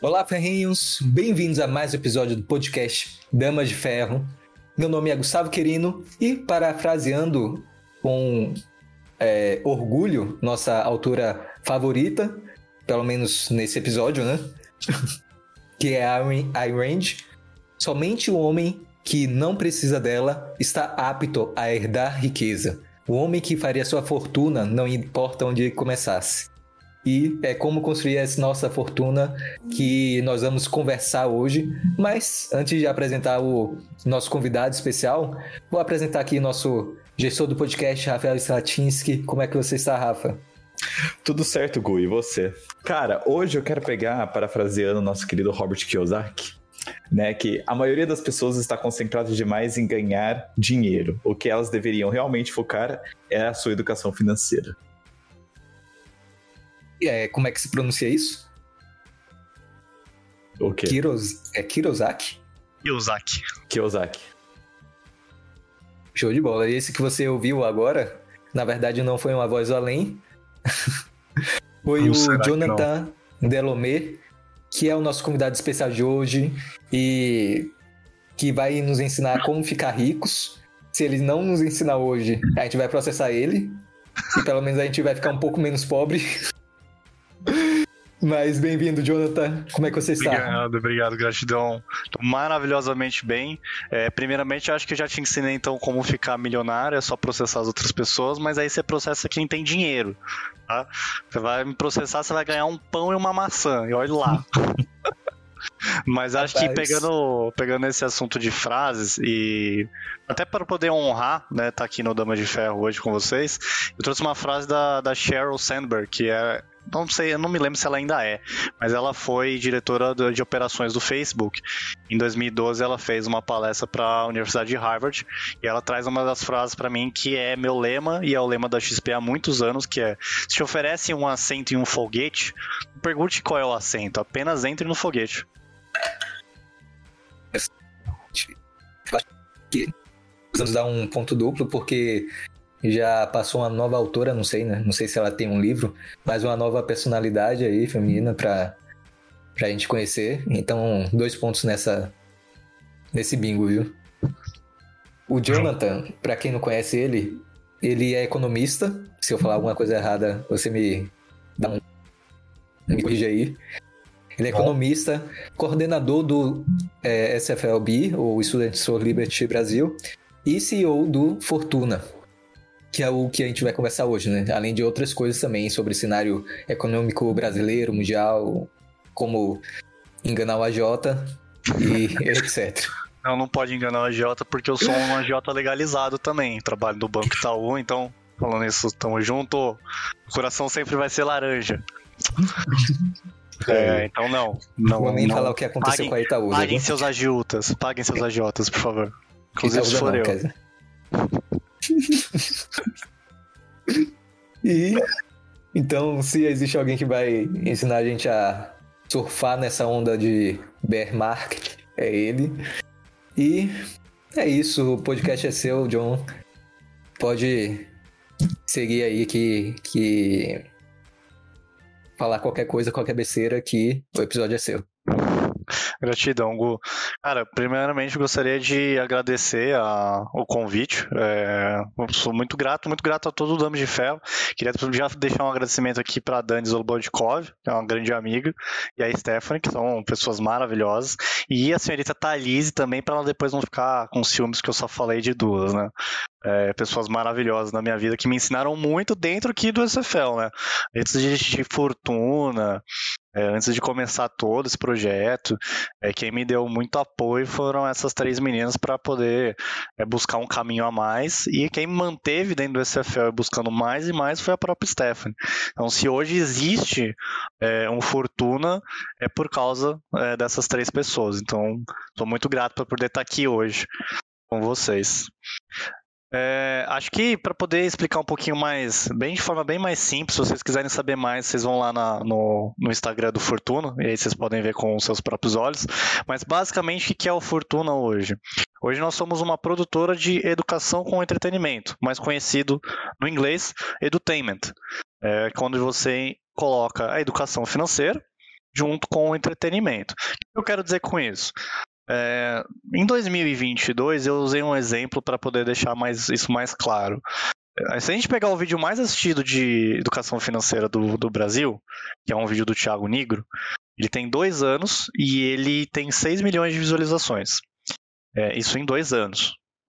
Olá, ferrinhos! Bem-vindos a mais um episódio do podcast Damas de Ferro. Meu nome é Gustavo Querino e, parafraseando com é, orgulho nossa autora favorita, pelo menos nesse episódio, né? que é a Rand, somente o homem que não precisa dela está apto a herdar riqueza. O homem que faria sua fortuna, não importa onde começasse. E é como construir essa nossa fortuna que nós vamos conversar hoje. Mas antes de apresentar o nosso convidado especial, vou apresentar aqui nosso gestor do podcast, Rafael Stratinsky. Como é que você está, Rafa? Tudo certo, Gu, e você? Cara, hoje eu quero pegar, parafraseando o nosso querido Robert Kiyosaki, né, que a maioria das pessoas está concentrada demais em ganhar dinheiro. O que elas deveriam realmente focar é a sua educação financeira. É, como é que se pronuncia isso? O quê? Kiros, é Kirosaki? Kiyosaki. Kiyosaki. Show de bola. E esse que você ouviu agora, na verdade não foi uma voz além. foi Como o Jonathan Delomé, que é o nosso convidado especial de hoje e que vai nos ensinar como ficar ricos. Se ele não nos ensinar hoje, a gente vai processar ele. E pelo menos a gente vai ficar um pouco menos pobre. Mas bem-vindo, Jonathan. Como é que você está? Obrigado, obrigado, gratidão. Tô maravilhosamente bem. É, primeiramente, acho que eu já te ensinei então como ficar milionário, é só processar as outras pessoas, mas aí você processa quem tem dinheiro. Tá? Você vai me processar, você vai ganhar um pão e uma maçã. E olha lá. Mas acho Rapaz. que pegando, pegando esse assunto de frases e até para poder honrar, né, tá aqui no Dama de Ferro hoje com vocês, eu trouxe uma frase da, da Sheryl Sandberg, que é não sei, eu não me lembro se ela ainda é, mas ela foi diretora de operações do Facebook. Em 2012 ela fez uma palestra para a Universidade de Harvard e ela traz uma das frases para mim que é meu lema e é o lema da XP há muitos anos, que é: se te oferecem um assento em um foguete, não pergunte qual é o assento, apenas entre no foguete. Precisamos dar um ponto duplo porque já passou uma nova autora, não sei, né? Não sei se ela tem um livro, mas uma nova personalidade aí, feminina, pra, pra gente conhecer. Então, dois pontos nessa nesse bingo, viu? O Jonathan, para quem não conhece ele, ele é economista. Se eu falar alguma coisa errada, você me dá um me corrige aí. Ele é economista, coordenador do é, SFLB, ou Students for Liberty Brasil, e CEO do Fortuna, que é o que a gente vai conversar hoje, né? Além de outras coisas também sobre o cenário econômico brasileiro, mundial, como enganar o AJ e etc. Não, não pode enganar o AJ porque eu sou um AJ legalizado também. Trabalho no Banco Itaú, então, falando isso, tamo junto. O coração sempre vai ser laranja. É, então não. Não vou nem falar o que aconteceu paguem, com a Itaú. Paguem seus agiotas, paguem seus agiotas, por favor. Inclusive se for não, eu. e então, se existe alguém que vai ensinar a gente a surfar nessa onda de bear market, é ele. E é isso, o podcast é seu, John. Pode seguir aí que, que falar qualquer coisa, qualquer besteira que o episódio é seu. Gratidão, Gu. Cara, primeiramente gostaria de agradecer a, o convite. É, sou muito grato, muito grato a todo o Dama de Ferro. Queria já deixar um agradecimento aqui para a Dani Zolobodkov, que é uma grande amiga, e a Stephanie, que são pessoas maravilhosas. E a senhorita Thalise também, para ela depois não ficar com ciúmes que eu só falei de duas, né? É, pessoas maravilhosas na minha vida que me ensinaram muito dentro aqui do SFL, né? Antes de fortuna, é, antes de começar todo esse projeto, é, quem me deu muito apoio foram essas três meninas para poder é, buscar um caminho a mais. E quem manteve dentro do SFL buscando mais e mais foi a própria Stephanie. Então, se hoje existe é, um Fortuna, é por causa é, dessas três pessoas. Então, estou muito grato por poder estar aqui hoje com vocês. É, acho que para poder explicar um pouquinho mais, bem de forma bem mais simples, se vocês quiserem saber mais, vocês vão lá na, no, no, Instagram do Fortuna, e aí vocês podem ver com os seus próprios olhos. Mas basicamente, o que é o Fortuna hoje? Hoje nós somos uma produtora de educação com entretenimento, mais conhecido no inglês, edutainment. É quando você coloca a educação financeira junto com o entretenimento. O que eu quero dizer com isso? É, em 2022, eu usei um exemplo para poder deixar mais, isso mais claro. É, se a gente pegar o vídeo mais assistido de educação financeira do, do Brasil, que é um vídeo do Thiago Nigro, ele tem dois anos e ele tem 6 milhões de visualizações. É, isso em dois anos.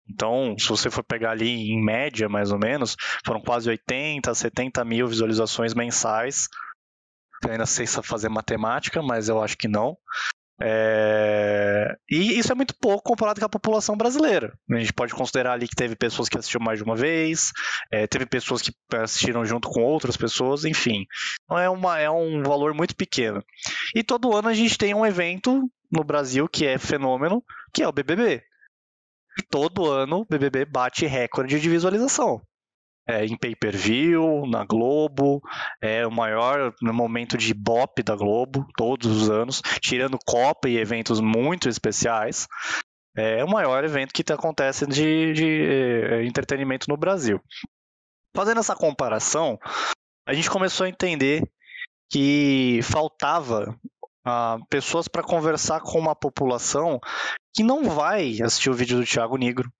Então, se você for pegar ali em média, mais ou menos, foram quase 80, 70 mil visualizações mensais. Eu ainda sei fazer matemática, mas eu acho que não. É... E isso é muito pouco comparado com a população brasileira. A gente pode considerar ali que teve pessoas que assistiram mais de uma vez, é, teve pessoas que assistiram junto com outras pessoas, enfim. Então é, uma, é um valor muito pequeno. E todo ano a gente tem um evento no Brasil que é fenômeno, que é o BBB. Todo ano o BBB bate recorde de visualização é, em pay-per-view, na Globo, é o maior momento de bop da Globo, todos os anos, tirando Copa e eventos muito especiais. É o maior evento que acontece de, de é, entretenimento no Brasil. Fazendo essa comparação, a gente começou a entender que faltava uh, pessoas para conversar com uma população que não vai assistir o vídeo do Thiago Negro,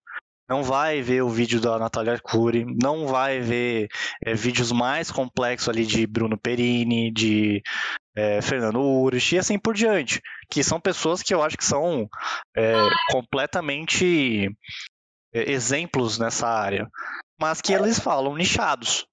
não vai ver o vídeo da Natália Arcuri, não vai ver é, vídeos mais complexos ali de Bruno Perini, de é, Fernando Urich e assim por diante, que são pessoas que eu acho que são é, completamente é, exemplos nessa área, mas que eles falam nichados.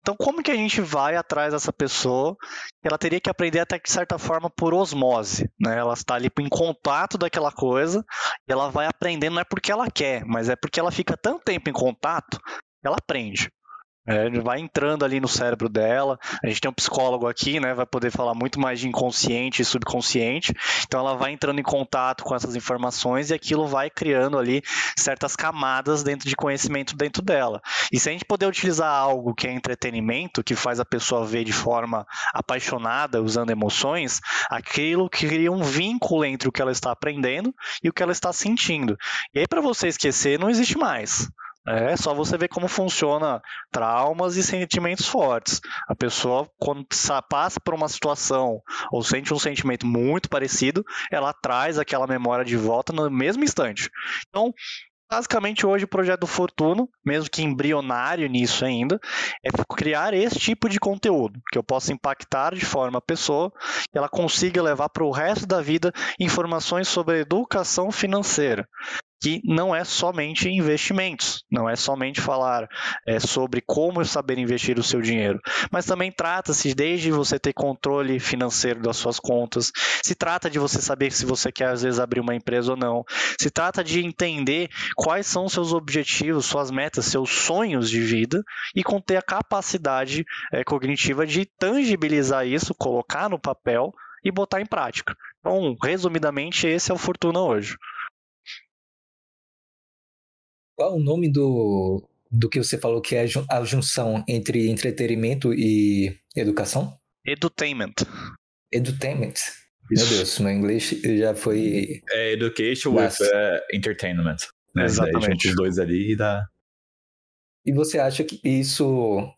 Então, como que a gente vai atrás dessa pessoa? Ela teria que aprender até de certa forma por osmose, né? Ela está ali em contato daquela coisa, e ela vai aprendendo não é porque ela quer, mas é porque ela fica tanto tempo em contato, ela aprende. É, vai entrando ali no cérebro dela. A gente tem um psicólogo aqui, né? Vai poder falar muito mais de inconsciente e subconsciente. Então ela vai entrando em contato com essas informações e aquilo vai criando ali certas camadas dentro de conhecimento dentro dela. E se a gente puder utilizar algo que é entretenimento, que faz a pessoa ver de forma apaixonada, usando emoções, aquilo cria um vínculo entre o que ela está aprendendo e o que ela está sentindo. E aí, para você esquecer, não existe mais. É só você ver como funciona traumas e sentimentos fortes. A pessoa, quando passa por uma situação ou sente um sentimento muito parecido, ela traz aquela memória de volta no mesmo instante. Então, basicamente hoje o projeto do Fortuno, mesmo que embrionário nisso ainda, é criar esse tipo de conteúdo que eu possa impactar de forma a pessoa que ela consiga levar para o resto da vida informações sobre educação financeira que não é somente investimentos, não é somente falar é, sobre como saber investir o seu dinheiro, mas também trata-se desde você ter controle financeiro das suas contas, se trata de você saber se você quer às vezes abrir uma empresa ou não, se trata de entender quais são seus objetivos, suas metas, seus sonhos de vida e conter a capacidade é, cognitiva de tangibilizar isso, colocar no papel e botar em prática. Então, resumidamente, esse é o Fortuna hoje. Qual o nome do, do que você falou que é a junção entre entretenimento e educação? Edutainment. Edutainment. Meu Deus, meu inglês já foi. É education with uh, entertainment. Né? Exatamente. os dois ali e dá. E você acha que isso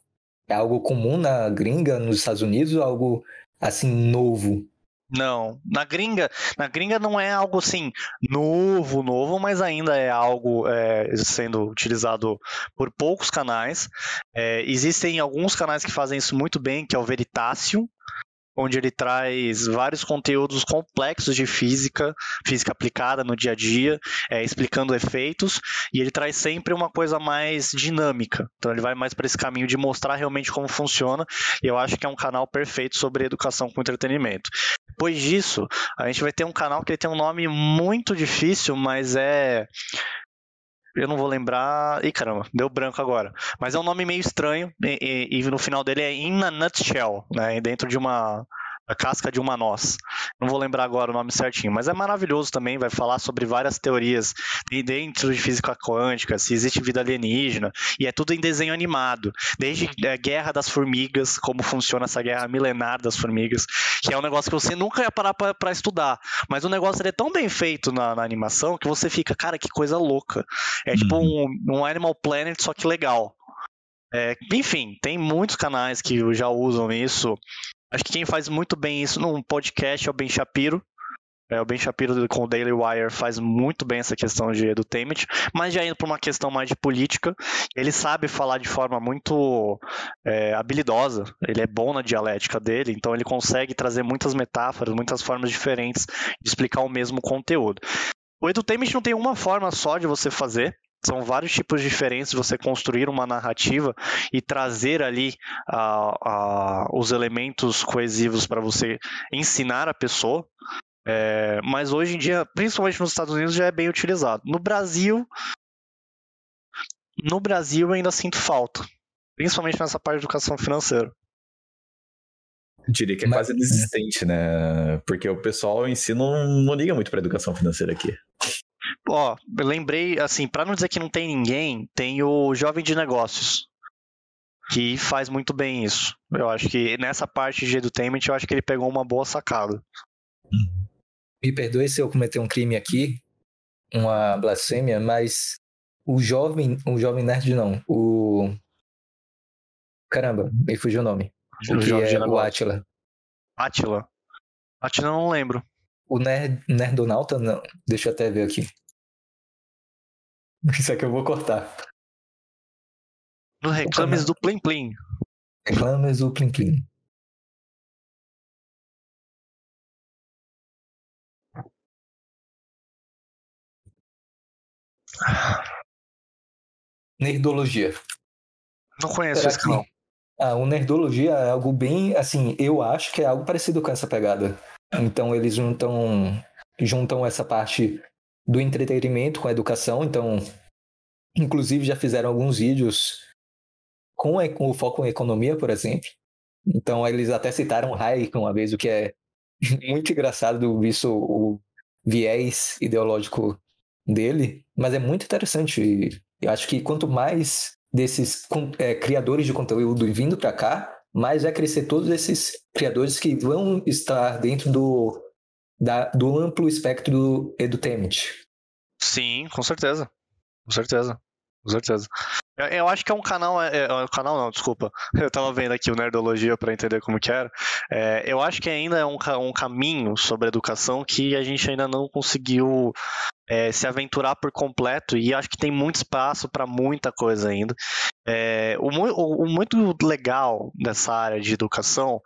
é algo comum na gringa, nos Estados Unidos, ou algo assim novo não, na gringa, na gringa não é algo assim novo, novo, mas ainda é algo é, sendo utilizado por poucos canais. É, existem alguns canais que fazem isso muito bem, que é o Veritasium, onde ele traz vários conteúdos complexos de física, física aplicada no dia a dia, é, explicando efeitos, e ele traz sempre uma coisa mais dinâmica. Então ele vai mais para esse caminho de mostrar realmente como funciona, e eu acho que é um canal perfeito sobre educação com entretenimento. Depois disso, a gente vai ter um canal que tem um nome muito difícil, mas é eu não vou lembrar. Ih, caramba, deu branco agora. Mas é um nome meio estranho e, e, e no final dele é In a Nutshell, né? Dentro de uma a casca de uma noz. Não vou lembrar agora o nome certinho, mas é maravilhoso também. Vai falar sobre várias teorias dentro de física quântica, se existe vida alienígena, e é tudo em desenho animado. Desde a Guerra das Formigas, como funciona essa guerra milenar das formigas, que é um negócio que você nunca ia parar para estudar. Mas o negócio é tão bem feito na, na, animação que você fica, cara, que coisa louca. É tipo uhum. um, um Animal Planet, só que legal. É, enfim, tem muitos canais que já usam isso Acho que quem faz muito bem isso num podcast é o Ben Shapiro. É, o Ben Shapiro com o Daily Wire faz muito bem essa questão de edutainment, mas já indo para uma questão mais de política, ele sabe falar de forma muito é, habilidosa, ele é bom na dialética dele, então ele consegue trazer muitas metáforas, muitas formas diferentes de explicar o mesmo conteúdo. O edutainment não tem uma forma só de você fazer, são vários tipos diferentes de você construir uma narrativa e trazer ali uh, uh, os elementos coesivos para você ensinar a pessoa. É, mas hoje em dia, principalmente nos Estados Unidos, já é bem utilizado. No Brasil, no Brasil eu ainda sinto falta, principalmente nessa parte de educação financeira. Eu diria que é mas, quase inexistente, né? Porque o pessoal em si não, não liga muito para educação financeira aqui. Ó, eu lembrei, assim, para não dizer que não tem ninguém, tem o Jovem de Negócios, que faz muito bem isso. Eu acho que nessa parte de edutainment, eu acho que ele pegou uma boa sacada. Me perdoe se eu cometer um crime aqui, uma blasfêmia, mas o jovem, o jovem nerd não, o caramba, me fugiu o nome. O, o que é o Atila. Atila. Atila não lembro. O nerd, Nerdonauta não. Deixa eu até ver aqui. Isso aqui eu vou cortar. No Reclames do Plim Plim. Reclames do Plim Plim. Nerdologia. Não conheço esse canal. Ah, o Nerdologia é algo bem, assim, eu acho que é algo parecido com essa pegada. Então eles juntam, juntam essa parte do entretenimento com a educação. Então, inclusive já fizeram alguns vídeos com, com o foco em economia, por exemplo. Então eles até citaram Hayek uma vez, o que é muito engraçado visto o viés ideológico dele, mas é muito interessante. Eu acho que quanto mais desses é, criadores de conteúdo vindo para cá, mais vai crescer todos esses criadores que vão estar dentro do, da, do amplo espectro do edutainment. Sim, com certeza. Com certeza. Com certeza. Eu, eu acho que é um canal. É, é, um canal não, desculpa. Eu tava vendo aqui o Nerdologia para entender como que era. É, eu acho que ainda é um, um caminho sobre educação que a gente ainda não conseguiu é, se aventurar por completo e acho que tem muito espaço para muita coisa ainda. É, o, o, o, muito legal dessa área de educação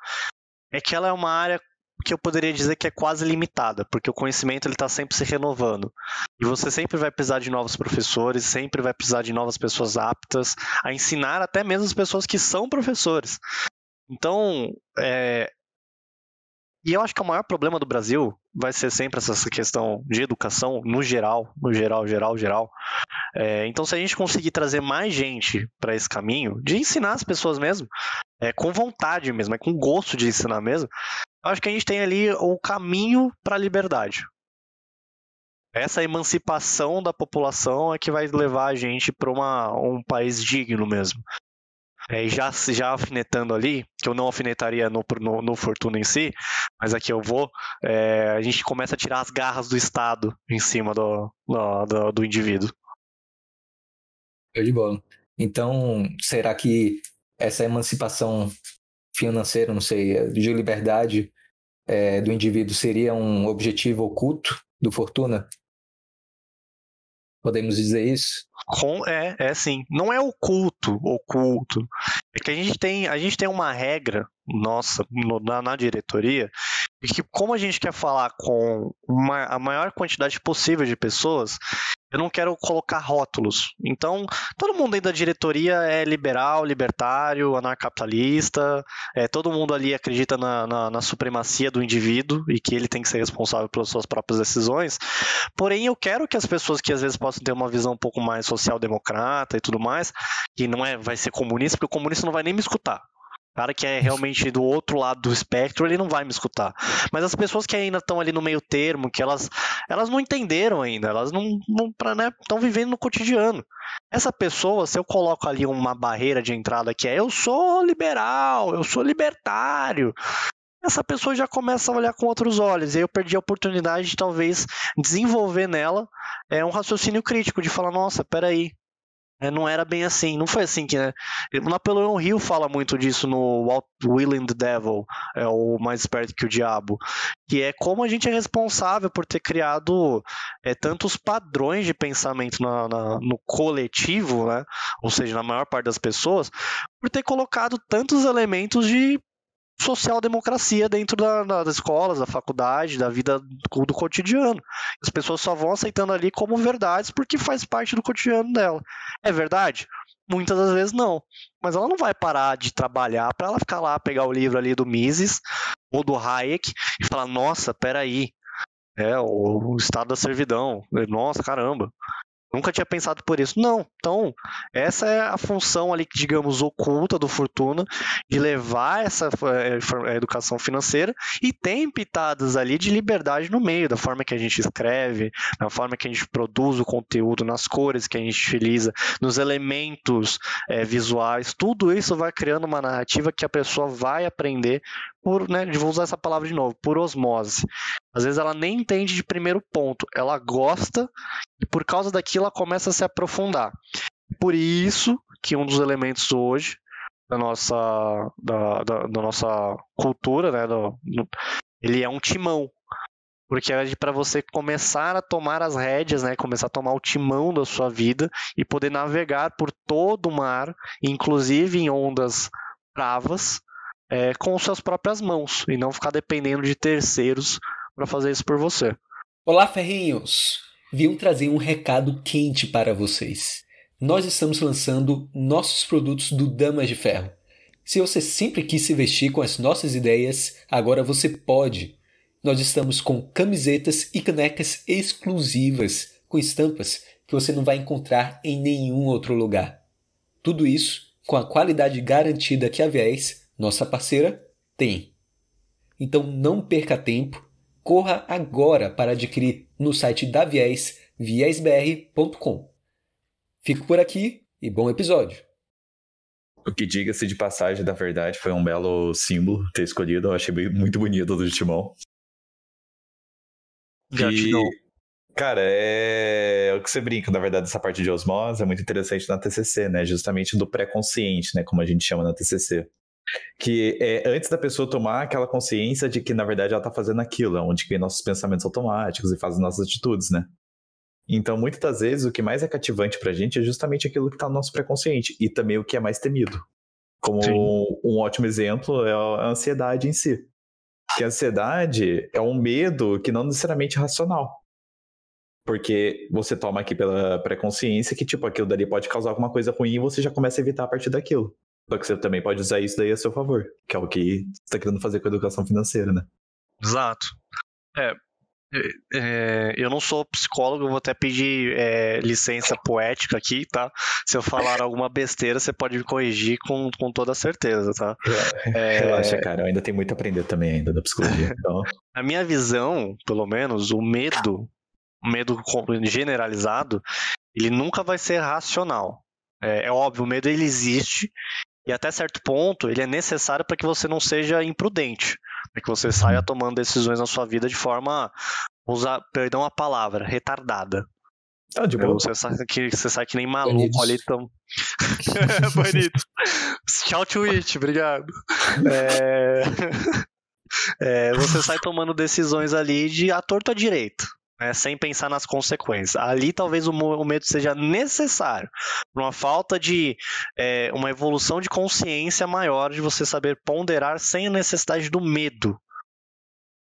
é que ela é uma área que eu poderia dizer que é quase limitada, porque o conhecimento ele está sempre se renovando. E você sempre vai precisar de novos professores, sempre vai precisar de novas pessoas aptas a ensinar até mesmo as pessoas que são professores. Então, é, e eu acho que o maior problema do Brasil vai ser sempre essa questão de educação no geral, no geral, geral, geral. É, então, se a gente conseguir trazer mais gente para esse caminho, de ensinar as pessoas mesmo, é, com vontade mesmo, é com gosto de ensinar mesmo, acho que a gente tem ali o caminho para a liberdade. Essa emancipação da população é que vai levar a gente para um país digno mesmo. É, já, já alfinetando ali, que eu não alfinetaria no, no, no Fortuna em si, mas aqui eu vou, é, a gente começa a tirar as garras do Estado em cima do, do, do indivíduo. Show de bola. Então, será que essa emancipação financeira, não sei, de liberdade é, do indivíduo seria um objetivo oculto do Fortuna? Podemos dizer isso? Com, é, é sim. Não é oculto, oculto. É que a gente tem, a gente tem uma regra nossa no, na, na diretoria de que como a gente quer falar com uma, a maior quantidade possível de pessoas, eu não quero colocar rótulos. Então, todo mundo aí da diretoria é liberal, libertário, anarcapitalista, é, todo mundo ali acredita na, na, na, supremacia do indivíduo e que ele tem que ser responsável pelas suas próprias decisões. Porém, eu quero que as pessoas que às vezes possam ter uma visão um pouco mais social-democrata e tudo mais, que não é, vai ser comunista, porque o comunista não vai nem me escutar cara que é realmente do outro lado do espectro, ele não vai me escutar. Mas as pessoas que ainda estão ali no meio termo, que elas, elas não entenderam ainda, elas não estão né, vivendo no cotidiano. Essa pessoa, se eu coloco ali uma barreira de entrada que é eu sou liberal, eu sou libertário, essa pessoa já começa a olhar com outros olhos. E aí eu perdi a oportunidade de talvez desenvolver nela é, um raciocínio crítico, de falar, nossa, peraí, É, não era bem assim, não foi assim que, né? O Napoleão Hill fala muito disso no Will and the Devil, é o mais esperto que o diabo, que é como a gente é responsável por ter criado é, tantos padrões de pensamento na, na, no coletivo, né? Ou seja, na maior parte das pessoas, por ter colocado tantos elementos de social-democracia dentro da, da, das escolas, da faculdade, da vida do, do, cotidiano. As pessoas só vão aceitando ali como verdades porque faz parte do cotidiano dela. É verdade? Muitas das vezes não. Mas ela não vai parar de trabalhar para ela ficar lá, pegar o livro ali do Mises ou do Hayek e falar: nossa, peraí. É, o, o estado da servidão. Nossa, caramba. Nunca tinha pensado por isso. Não. Então, essa é a função ali, digamos, oculta do Fortuna, de levar essa é, educação financeira e tem pitadas ali de liberdade no meio, da forma que a gente escreve, da forma que a gente produz o conteúdo, nas cores que a gente utiliza, nos elementos é, visuais. Tudo isso vai criando uma narrativa que a pessoa vai aprender por, né, vou usar essa palavra de novo, por osmose. Às vezes ela nem entende de primeiro ponto, ela gosta e por causa daquilo ela começa a se aprofundar. Por isso que um dos elementos hoje da nossa, da, da, da nossa cultura, né, do, ele é um timão. Porque é para você começar a tomar as rédeas, né, começar a tomar o timão da sua vida e poder navegar por todo o mar, inclusive em ondas bravas, é, com suas próprias mãos e não ficar dependendo de terceiros para fazer isso por você. Olá, ferrinhos! Vim trazer um recado quente para vocês. Nós estamos lançando nossos produtos do Damas de Ferro. Se você sempre quis se vestir com as nossas ideias, agora você pode. Nós estamos com camisetas e canecas exclusivas, com estampas que você não vai encontrar em nenhum outro lugar. Tudo isso com a qualidade garantida que a Viés nossa parceira tem. Então não perca tempo, corra agora para adquirir no site da Viés, viesbr.com. Fico por aqui e bom episódio. O que diga-se de passagem da verdade foi um belo símbolo ter escolhido, eu achei muito bonito do Timão. Gratidão. E... Cara, é o que você brinca, na verdade, essa parte de osmose é muito interessante na TCC, né? Justamente do pré-consciente, né? Como a gente chama na TCC que é antes da pessoa tomar aquela consciência de que na verdade ela está fazendo aquilo, onde vem nossos pensamentos automáticos e faz nossas atitudes, né? Então, muitas das vezes, o que mais é cativante pra gente é justamente aquilo que está no nosso pré-consciente e também o que é mais temido. Como Sim. um ótimo exemplo é a ansiedade em si. Que a ansiedade é um medo que não necessariamente é racional. Porque você toma aqui pela pré-consciência que, tipo, aquilo dali pode causar alguma coisa ruim e você já começa a evitar a partir daquilo. Só que você também pode usar isso daí a seu favor, que é o que você está querendo fazer com a educação financeira, né? Exato. É, é, é, eu não sou psicólogo, eu vou até pedir é, licença poética aqui, tá? Se eu falar alguma besteira, você pode me corrigir com, com toda certeza, tá? É, Relaxa, cara, eu ainda tenho muito a aprender também ainda da psicologia. Então... A minha visão, pelo menos, o medo, o medo generalizado, ele nunca vai ser racional. É, é óbvio, o medo ele existe e até certo ponto, ele é necessário para que você não seja imprudente, para que você saia tomando decisões na sua vida de forma, usar, perdão a palavra, retardada. Ah, de boa. Você sai que, você sai que nem maluco ali, tão... Bonito. Tchau, Twitch, obrigado. É... É, você sai tomando decisões ali de a torto a direito né, sem pensar nas consequências. Ali talvez o, o medo seja necessário, uma falta de é, uma evolução de consciência maior de você saber ponderar sem a necessidade do medo.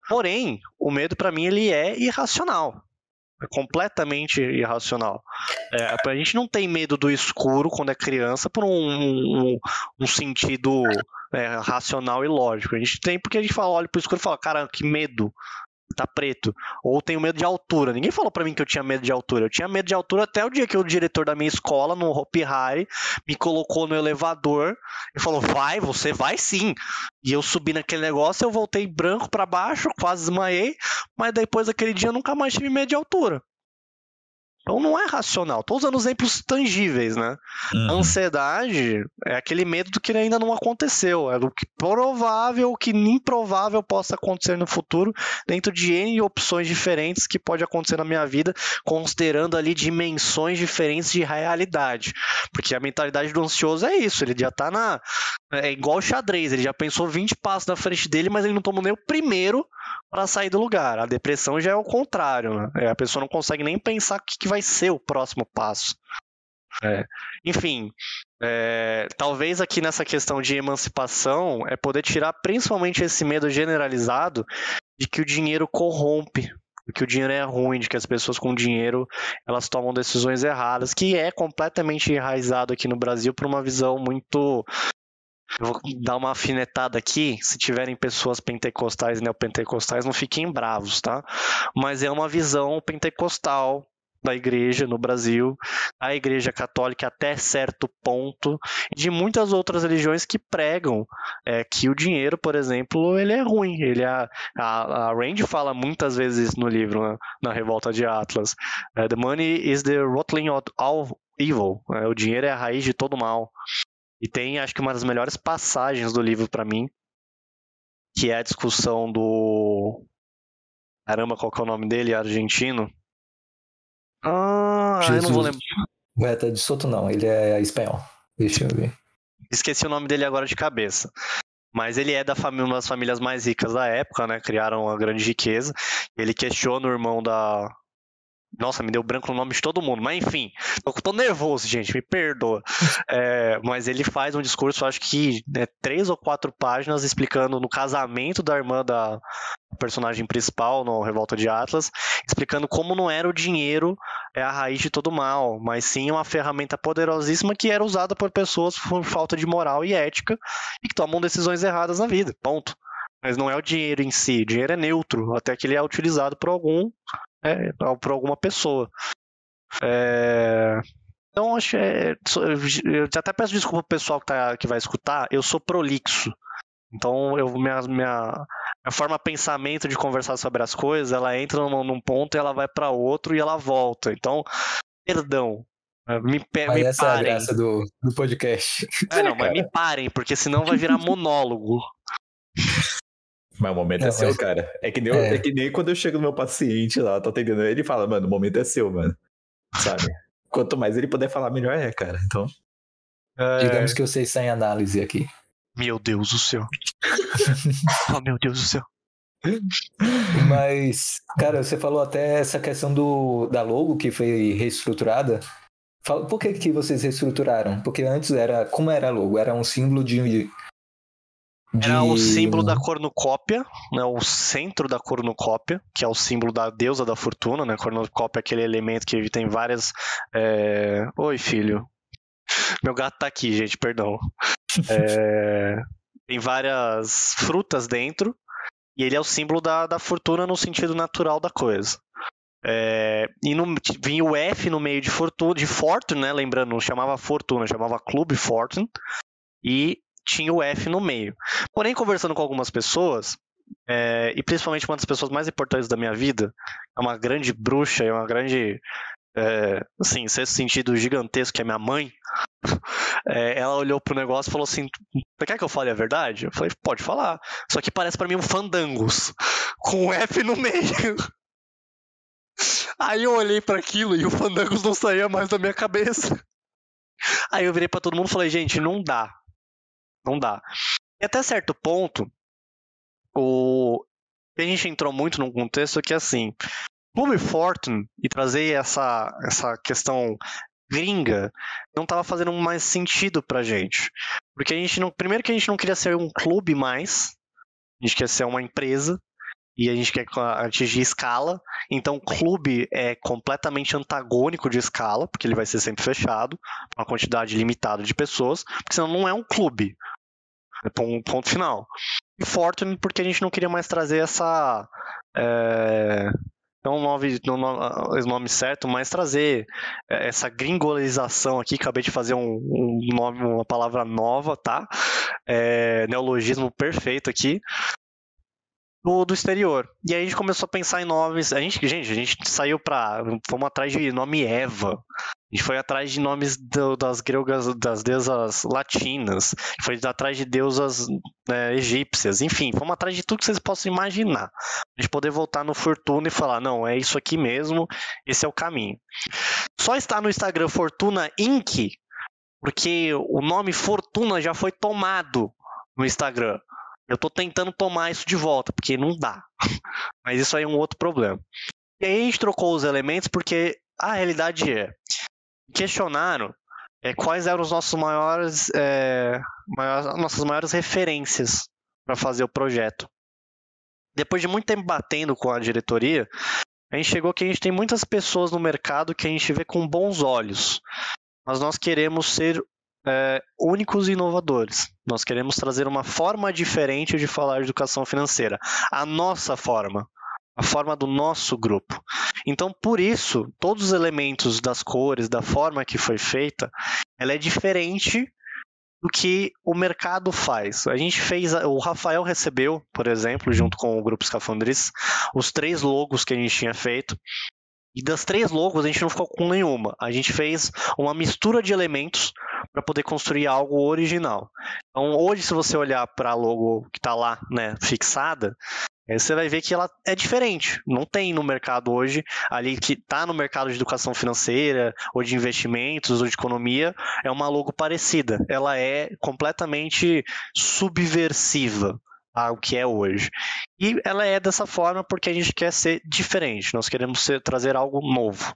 Porém, o medo para mim ele é irracional. É completamente irracional. É, a gente não tem medo do escuro quando é criança por um, um, um sentido é, racional e lógico. A gente tem porque a gente fala, olha pro escuro e fala, cara, que medo tá preto. Ou tenho medo de altura. Ninguém falou para mim que eu tinha medo de altura. Eu tinha medo de altura até o dia que o diretor da minha escola, no Hopi Hari, me colocou no elevador e falou: vai, você vai sim. E eu subi naquele negócio, eu voltei branco para baixo, quase desmaiei, mas depois daquele dia eu nunca mais tive medo de altura. Então não é racional. Estou usando exemplos tangíveis, né? Uhum. Ansiedade é aquele medo do que ainda não aconteceu, é do que provável, o que improvável possa acontecer no futuro, dentro de N opções diferentes que pode acontecer na minha vida, considerando ali dimensões diferentes de realidade. Porque a mentalidade do ansioso é isso, ele já tá na. É igual xadrez, ele já pensou 20 passos na frente dele, mas ele não tomou nem o primeiro para sair do lugar. A depressão já é o contrário, né? É, a pessoa não consegue nem pensar o que, que vai ser o próximo passo. É. Enfim, é, talvez aqui nessa questão de emancipação é poder tirar principalmente esse medo generalizado de que o dinheiro corrompe, de que o dinheiro é ruim, de que as pessoas com dinheiro elas tomam decisões erradas, que é completamente enraizado aqui no Brasil por uma visão muito eu vou dar uma afinetada aqui. Se tiverem pessoas pentecostais e neopentecostais, não fiquem bravos, tá? Mas é uma visão pentecostal da igreja no Brasil, a igreja católica até certo ponto, e de muitas outras religiões que pregam é, que o dinheiro, por exemplo, ele é ruim. Ele é, a, a Rand fala muitas vezes no livro, né, na Revolta de Atlas, é, The money is the rotling of all evil. É, o dinheiro é a raiz de todo mal. E tem, acho que uma das melhores passagens do livro para mim, que é a discussão do. Caramba, qual que é o nome dele? Argentino. Ah, Jesus. eu não vou lembrar. Não é de Soto, não, ele é espanhol. Deixa eu ver. Esqueci o nome dele agora de cabeça. Mas ele é da família, uma das famílias mais ricas da época, né? Criaram uma grande riqueza. Ele questiona o irmão da, nossa, me deu branco no nome de todo mundo. Mas enfim, tô, tô nervoso, gente, me perdoa. É, mas ele faz um discurso, acho que né, três ou quatro páginas, explicando no casamento da irmã da personagem principal no Revolta de Atlas, explicando como não era o dinheiro é a raiz de todo mal, mas sim uma ferramenta poderosíssima que era usada por pessoas por falta de moral e ética e que tomam decisões erradas na vida. Ponto. Mas não é o dinheiro em si, o dinheiro é neutro, até que ele é utilizado por algum é, por alguma pessoa. É... Então, acho é, eu até peço desculpa pro pessoal que, tá, que vai escutar, eu sou prolixo. Então, eu, minha, minha, minha forma pensamento de conversar sobre as coisas, ela entra num, num ponto e ela vai para outro e ela volta. Então, perdão. Me, me mas essa parem. é a graça do, do podcast. É, não, mas me parem, porque senão vai virar monólogo. Mas o momento é, é seu, mas... cara. É que, nem, é. é que nem quando eu chego no meu paciente lá, tô atendendo ele e fala, mano, o momento é seu, mano. Sabe? Quanto mais ele puder falar, melhor é, cara. Então. É... Digamos que eu sei sem análise aqui. Meu Deus do céu. oh, meu Deus do céu. Mas, cara, você falou até essa questão do, da logo que foi reestruturada. Por que, que vocês reestruturaram? Porque antes era. Como era a logo? Era um símbolo de de... Era o símbolo da cornucópia, né, o centro da cornucópia, que é o símbolo da deusa da fortuna, né? Cornucópia é aquele elemento que tem várias. É... Oi, filho. Meu gato tá aqui, gente, perdão. É... tem várias frutas dentro, e ele é o símbolo da, da fortuna no sentido natural da coisa. É, e no, vinha o F no meio de fortuna, de Fortune, né? Lembrando, não chamava Fortuna, chamava Clube Fortune. E tinha o F no meio. Porém, conversando com algumas pessoas, é, e principalmente uma das pessoas mais importantes da minha vida, é uma grande bruxa, é uma grande. É, assim, sexto sentido gigantesco, que é minha mãe. É, ela olhou pro negócio e falou assim: Você quer que eu fale a verdade? Eu falei: Pode falar. Só que parece para mim um fandangos, com um F no meio. Aí eu olhei para aquilo e o fandangos não saía mais da minha cabeça. Aí eu virei para todo mundo e falei: Gente, não dá. Não dá. E até certo ponto, o... a gente entrou muito num contexto que, assim, Clube Fortune e trazer essa, essa questão gringa não estava fazendo mais sentido pra gente. Porque a gente não. Primeiro que a gente não queria ser um clube mais, a gente quer ser uma empresa e a gente quer atingir escala. Então, clube é completamente antagônico de escala, porque ele vai ser sempre fechado, uma quantidade limitada de pessoas, porque senão não é um clube. É ponto, final. E Fortune, porque a gente não queria mais trazer essa. É, não o nome, não o nome certo, mas trazer essa gringolização aqui. Acabei de fazer um, um nome, uma palavra nova, tá? É, neologismo perfeito aqui. Do, do exterior. E aí a gente começou a pensar em nomes. A gente, gente, a gente saiu para Fomos atrás de nome Eva. A gente foi atrás de nomes do, das gregas, das deusas latinas. Foi atrás de deusas né, egípcias. Enfim, fomos atrás de tudo que vocês possam imaginar. A gente poder voltar no Fortuna e falar: não, é isso aqui mesmo, esse é o caminho. Só está no Instagram Fortuna Inc. Porque o nome Fortuna já foi tomado no Instagram. Eu tô tentando tomar isso de volta, porque não dá. Mas isso aí é um outro problema. E aí a gente trocou os elementos porque a realidade é. Questionaram é, quais eram os nossos maiores, é, maiores nossas maiores referências para fazer o projeto. Depois de muito tempo batendo com a diretoria, a gente chegou que a gente tem muitas pessoas no mercado que a gente vê com bons olhos, mas nós queremos ser é, únicos e inovadores. Nós queremos trazer uma forma diferente de falar de educação financeira. A nossa forma. A forma do nosso grupo. Então, por isso, todos os elementos das cores, da forma que foi feita, ela é diferente do que o mercado faz. A gente fez, o Rafael recebeu, por exemplo, junto com o grupo Escafandris, os três logos que a gente tinha feito. E das três logos a gente não ficou com nenhuma. A gente fez uma mistura de elementos para poder construir algo original. Então, hoje, se você olhar para a logo que está lá, né, fixada, você vai ver que ela é diferente. Não tem no mercado hoje, ali que está no mercado de educação financeira, ou de investimentos, ou de economia, é uma logo parecida. Ela é completamente subversiva ao que é hoje. E ela é dessa forma porque a gente quer ser diferente, nós queremos ser, trazer algo novo.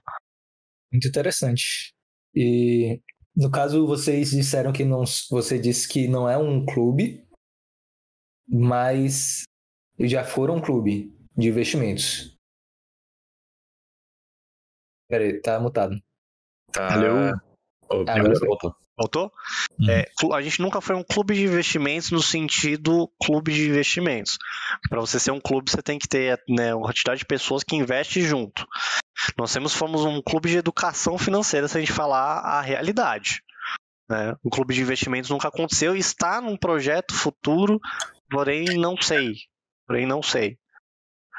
Muito interessante. E no caso, vocês disseram que não. Você disse que não é um clube, mas já foram um clube de investimentos. Peraí, tá mutado. Tá. Valeu. Oh, agora voltou. Voltou? Uhum. É, a gente nunca foi um clube de investimentos no sentido clube de investimentos. Para você ser um clube, você tem que ter né, uma quantidade de pessoas que investem junto. Nós temos, fomos um clube de educação financeira, se a gente falar a realidade. Né? O clube de investimentos nunca aconteceu e está num projeto futuro, porém não sei. Porém não sei.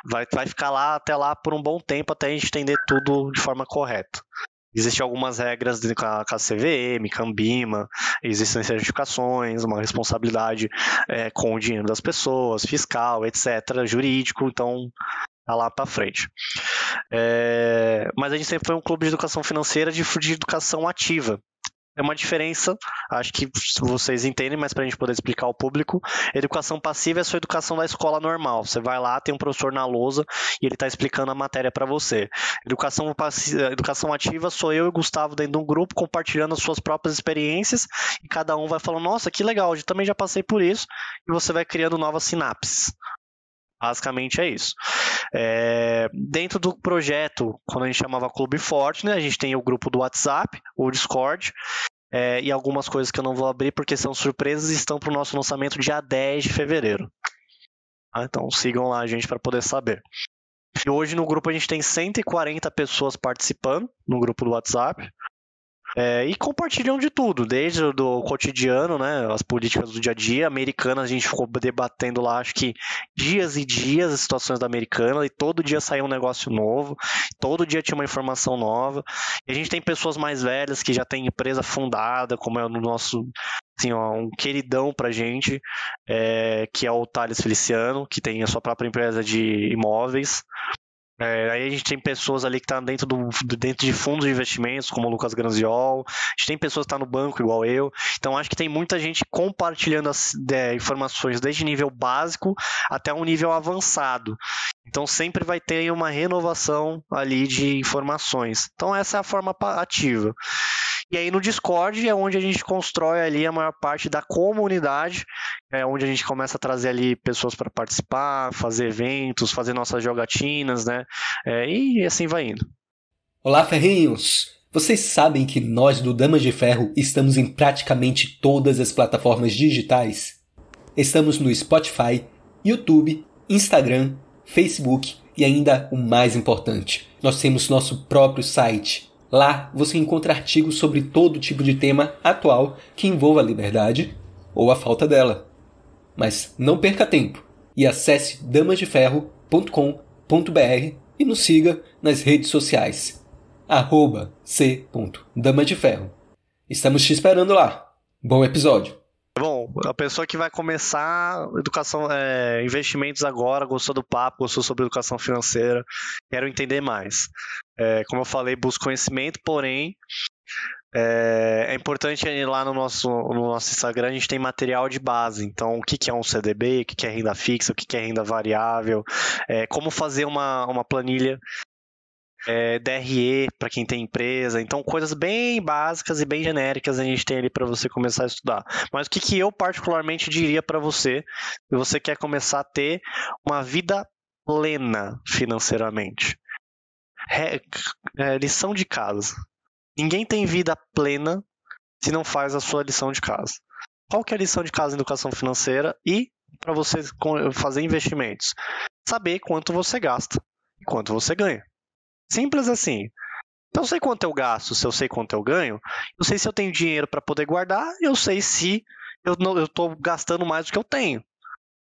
Vai, vai ficar lá até lá por um bom tempo até a gente entender tudo de forma correta. Existem algumas regras com a, CVM, Cambima, existem certificações, uma responsabilidade é, com o dinheiro das pessoas, fiscal, etc., jurídico, então lá para frente. É, mas a gente sempre foi um clube de educação financeira de, de educação ativa é uma diferença, acho que vocês entendem, mas para a gente poder explicar ao público, educação passiva é a sua educação da escola normal. Você vai lá, tem um professor na lousa e ele está explicando a matéria para você. Educação, passiva, educação ativa sou eu e o Gustavo dentro de um grupo compartilhando as suas próprias experiências e cada um vai falando, nossa, que legal, eu também já passei por isso, e você vai criando novas sinapses. Basicamente é isso. É, dentro do projeto, quando a gente chamava Clube Forte, né, a gente tem o grupo do WhatsApp, o Discord, é, e algumas coisas que eu não vou abrir porque são surpresas e estão para o nosso lançamento dia 10 de fevereiro. Ah, então sigam lá a gente para poder saber. E hoje no grupo a gente tem 140 pessoas participando no grupo do WhatsApp. É, e compartilham de tudo, desde o do cotidiano, né, as políticas do dia a dia. Americanas, a gente ficou debatendo lá, acho que dias e dias as situações da americana, e todo dia saía um negócio novo, todo dia tinha uma informação nova. E a gente tem pessoas mais velhas que já têm empresa fundada, como é o nosso assim, ó, um queridão pra gente, é, que é o Thales Feliciano, que tem a sua própria empresa de imóveis. É, aí a gente tem pessoas ali que estão tá dentro, do, dentro de fundos de investimentos, como o Lucas Granziol. A gente tem pessoas que estão tá no banco, igual eu. Então acho que tem muita gente compartilhando as é, informações desde nível básico até um nível avançado. Então sempre vai ter uma renovação ali de informações. Então essa é a forma ativa. E aí no Discord é onde a gente constrói ali a maior parte da comunidade, é onde a gente começa a trazer ali pessoas para participar, fazer eventos, fazer nossas jogatinas, né? É, e assim vai indo. Olá, ferrinhos! Vocês sabem que nós do Damas de Ferro estamos em praticamente todas as plataformas digitais? Estamos no Spotify, YouTube, Instagram, Facebook e ainda o mais importante, nós temos nosso próprio site Lá você encontra artigos sobre todo tipo de tema atual que envolva a liberdade ou a falta dela. Mas não perca tempo. e acesse damasdeferro.com.br e nos siga nas redes sociais. Arroba C. Dama de Ferro. Estamos te esperando lá. Bom episódio. Bom, a pessoa que vai começar educação, é, investimentos agora, gostou do papo, gostou sobre educação financeira, quero entender mais. É, como eu falei, busco conhecimento, porém é, é, importante ir lá no nosso, no nosso Instagram, a gente tem material de base. Então, o que, que é um CDB, o que, que é renda fixa, o que, que é renda variável, é, como fazer uma, uma planilha é, DRE para quem tem empresa. Então, coisas bem básicas e bem genéricas a gente tem ali para você começar a estudar. Mas o que, que eu particularmente diria para você, se você quer começar a ter uma vida plena financeiramente? É, é, lição de casa. Ninguém tem vida plena se não faz a sua lição de casa. Qual que é a lição de casa em educação financeira e para você fazer investimentos? Saber quanto você gasta e quanto você ganha. Simples assim. Então, eu sei quanto eu gasto, se eu sei quanto eu ganho, eu sei se eu tenho dinheiro para poder guardar, eu sei se eu estou gastando mais do que eu tenho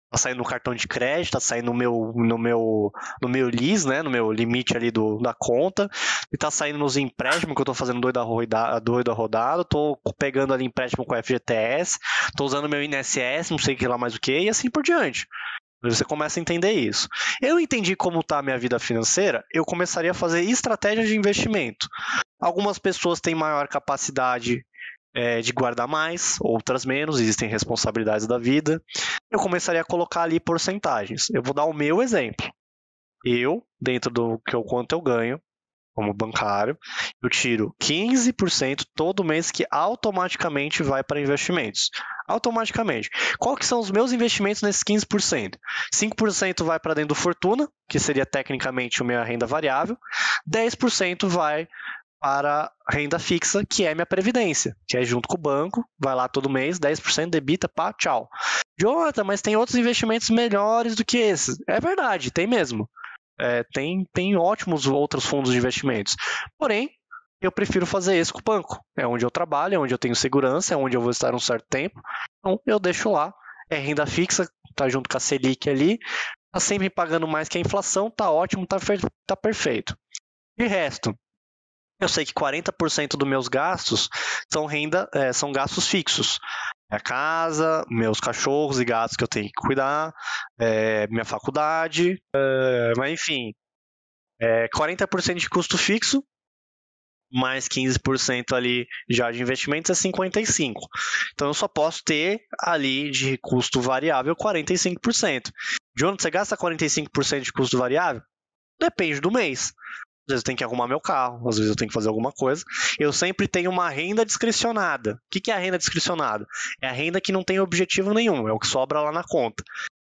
tá saindo no cartão de crédito, tá saindo no meu, no meu, no meu LIS, né, no meu limite ali do, da conta, e tá saindo nos empréstimos que eu tô fazendo doido a rodada, doido a rodada, tô pegando ali empréstimo com FGTS, tô usando meu INSS, não sei o que lá mais o que, e assim por diante. Você começa a entender isso. Eu entendi como está a minha vida financeira, eu começaria a fazer estratégias de investimento. Algumas pessoas têm maior capacidade é, de guardar mais, outras menos, existem responsabilidades da vida. Eu começaria a colocar ali porcentagens. Eu vou dar o meu exemplo. Eu, dentro do que eu, quanto eu ganho, como bancário, eu tiro 15% todo mês que automaticamente vai para investimentos. Automaticamente. Qual que são os meus investimentos nesses 15%? 5% vai para dentro do Fortuna, que seria tecnicamente a minha renda variável. 10% vai para renda fixa, que é minha previdência, que é junto com o banco, vai lá todo mês, 10% debita, pá, tchau. Jonathan, mas tem outros investimentos melhores do que esses. É verdade, tem mesmo. É, tem, tem ótimos outros fundos de investimentos. Porém, eu prefiro fazer isso com o banco. É onde eu trabalho, é onde eu tenho segurança, é onde eu vou estar um certo tempo. Então, eu deixo lá. É renda fixa, tá junto com a Selic ali. Tá sempre pagando mais que a inflação, tá ótimo, tá, tá perfeito. De resto, eu sei que 40% dos meus gastos são renda, é, são gastos fixos. Minha casa, meus cachorros e gatos que eu tenho que cuidar, é, minha faculdade, é, mas enfim. 40% de custo fixo, mais 15% ali já de investimentos é 55%. Então eu só posso ter ali de custo variável 45%. De onde você gasta 45% de custo variável? Depende do mês às vezes eu tenho que arrumar meu carro, às vezes eu tenho que fazer alguma coisa. Eu sempre tenho uma renda discricionada. O que é a renda discricionada? É a renda que não tem objetivo nenhum, é o que sobra lá na conta.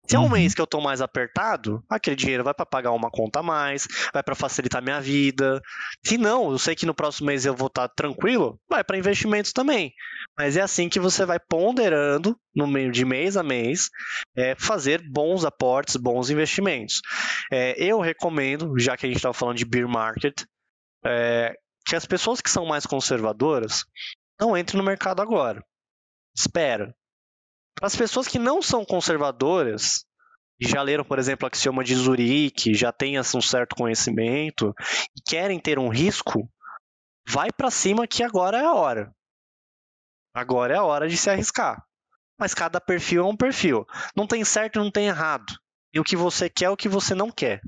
Se é um uhum. mês que eu estou mais apertado, aquele dinheiro vai para pagar uma conta a mais, vai para facilitar minha vida. Se não, eu sei que no próximo mês eu vou estar tá tranquilo, vai para investimentos também. Mas é assim que você vai ponderando no meio de mês a mês, é, fazer bons aportes, bons investimentos. É, eu recomendo, já que a gente estava falando de beer market, é, que as pessoas que são mais conservadoras não entrem no mercado agora. Espera, para as pessoas que não são conservadoras, já leram, por exemplo, Axioma de Zurique, já têm um certo conhecimento e querem ter um risco, vai para cima que agora é a hora. Agora é a hora de se arriscar. Mas cada perfil é um perfil. Não tem certo e não tem errado. E o que você quer é o que você não quer.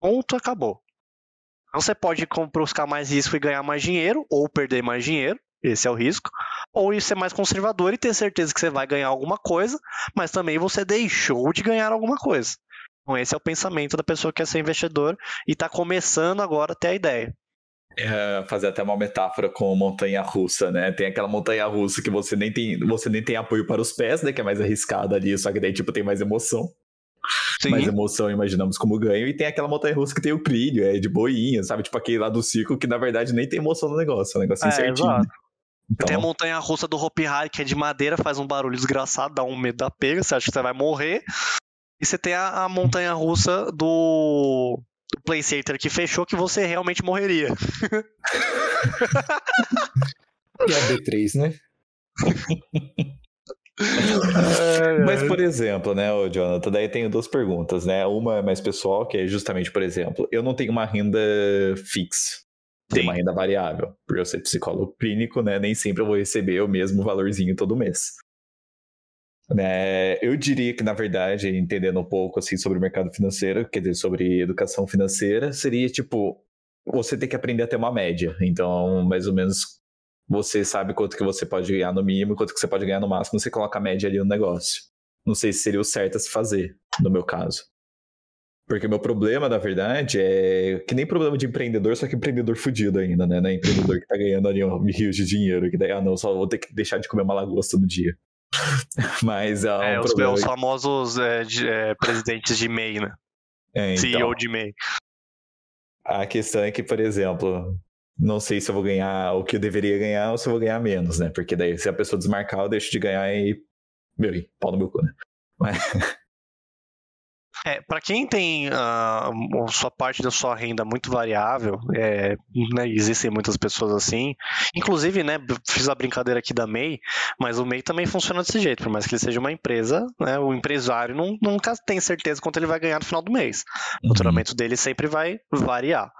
Ponto, acabou. Então você pode buscar mais risco e ganhar mais dinheiro, ou perder mais dinheiro, esse é o risco. Ou ser mais conservador e ter certeza que você vai ganhar alguma coisa, mas também você deixou de ganhar alguma coisa. Então, esse é o pensamento da pessoa que quer ser investidor e está começando agora a ter a ideia. É, fazer até uma metáfora com montanha russa, né? Tem aquela montanha russa que você nem tem, você nem tem apoio para os pés, né? Que é mais arriscada ali, só que daí tipo tem mais emoção. Sim. Mais emoção, imaginamos como ganho. E tem aquela montanha russa que tem o brilho, é de boinha, sabe? Tipo aquele lá do circo que na verdade nem tem emoção no negócio, é um negócio é, certinho. Exato. Então... Tem a montanha russa do Hopi Hari, que é de madeira, faz um barulho desgraçado, dá um medo da pega, você acha que você vai morrer. E você tem a, a montanha russa do, do PlayStation que fechou, que você realmente morreria. e a B3, né? Mas, por exemplo, né, o Jonathan, daí tenho duas perguntas, né? Uma é mais pessoal, que é justamente, por exemplo, eu não tenho uma renda fixa. Tenho uma renda variável. Por eu ser psicólogo clínico, né? Nem sempre eu vou receber o mesmo valorzinho todo mês. Né, eu diria que, na verdade, entendendo um pouco assim sobre o mercado financeiro, quer dizer, sobre educação financeira, seria tipo, você tem que aprender a ter uma média. Então, mais ou menos, você sabe quanto que você pode ganhar no mínimo, quanto que você pode ganhar no máximo, você coloca a média ali no negócio. Não sei se seria o certo a se fazer, no meu caso. Porque meu problema, na verdade, é que nem problema de empreendedor, só que empreendedor fudido ainda, né? Não é empreendedor que tá ganhando ali um rios de dinheiro, que daí, ah, não, só vou ter que deixar de comer uma lagosta no dia. Mas é, um é, os, os, famosos é, de, é, presidentes de MEI, né? É, então, CEO de MEI. A questão é que, por exemplo, não sei se eu vou ganhar o que eu deveria ganhar ou se eu vou ganhar menos, né? Porque daí, se a pessoa desmarcar, eu deixo de ganhar e. Meu, pau no meu cu, né? Mas. É, para quem tem uh, sua parte da sua renda muito variável, é, né, existem muitas pessoas assim. Inclusive, né, fiz a brincadeira aqui da MEI, mas o MEI também funciona desse jeito. Por mais que ele seja uma empresa, né, o empresário não, nunca tem certeza quanto ele vai ganhar no final do mês. O uhum. faturamento dele sempre vai variar.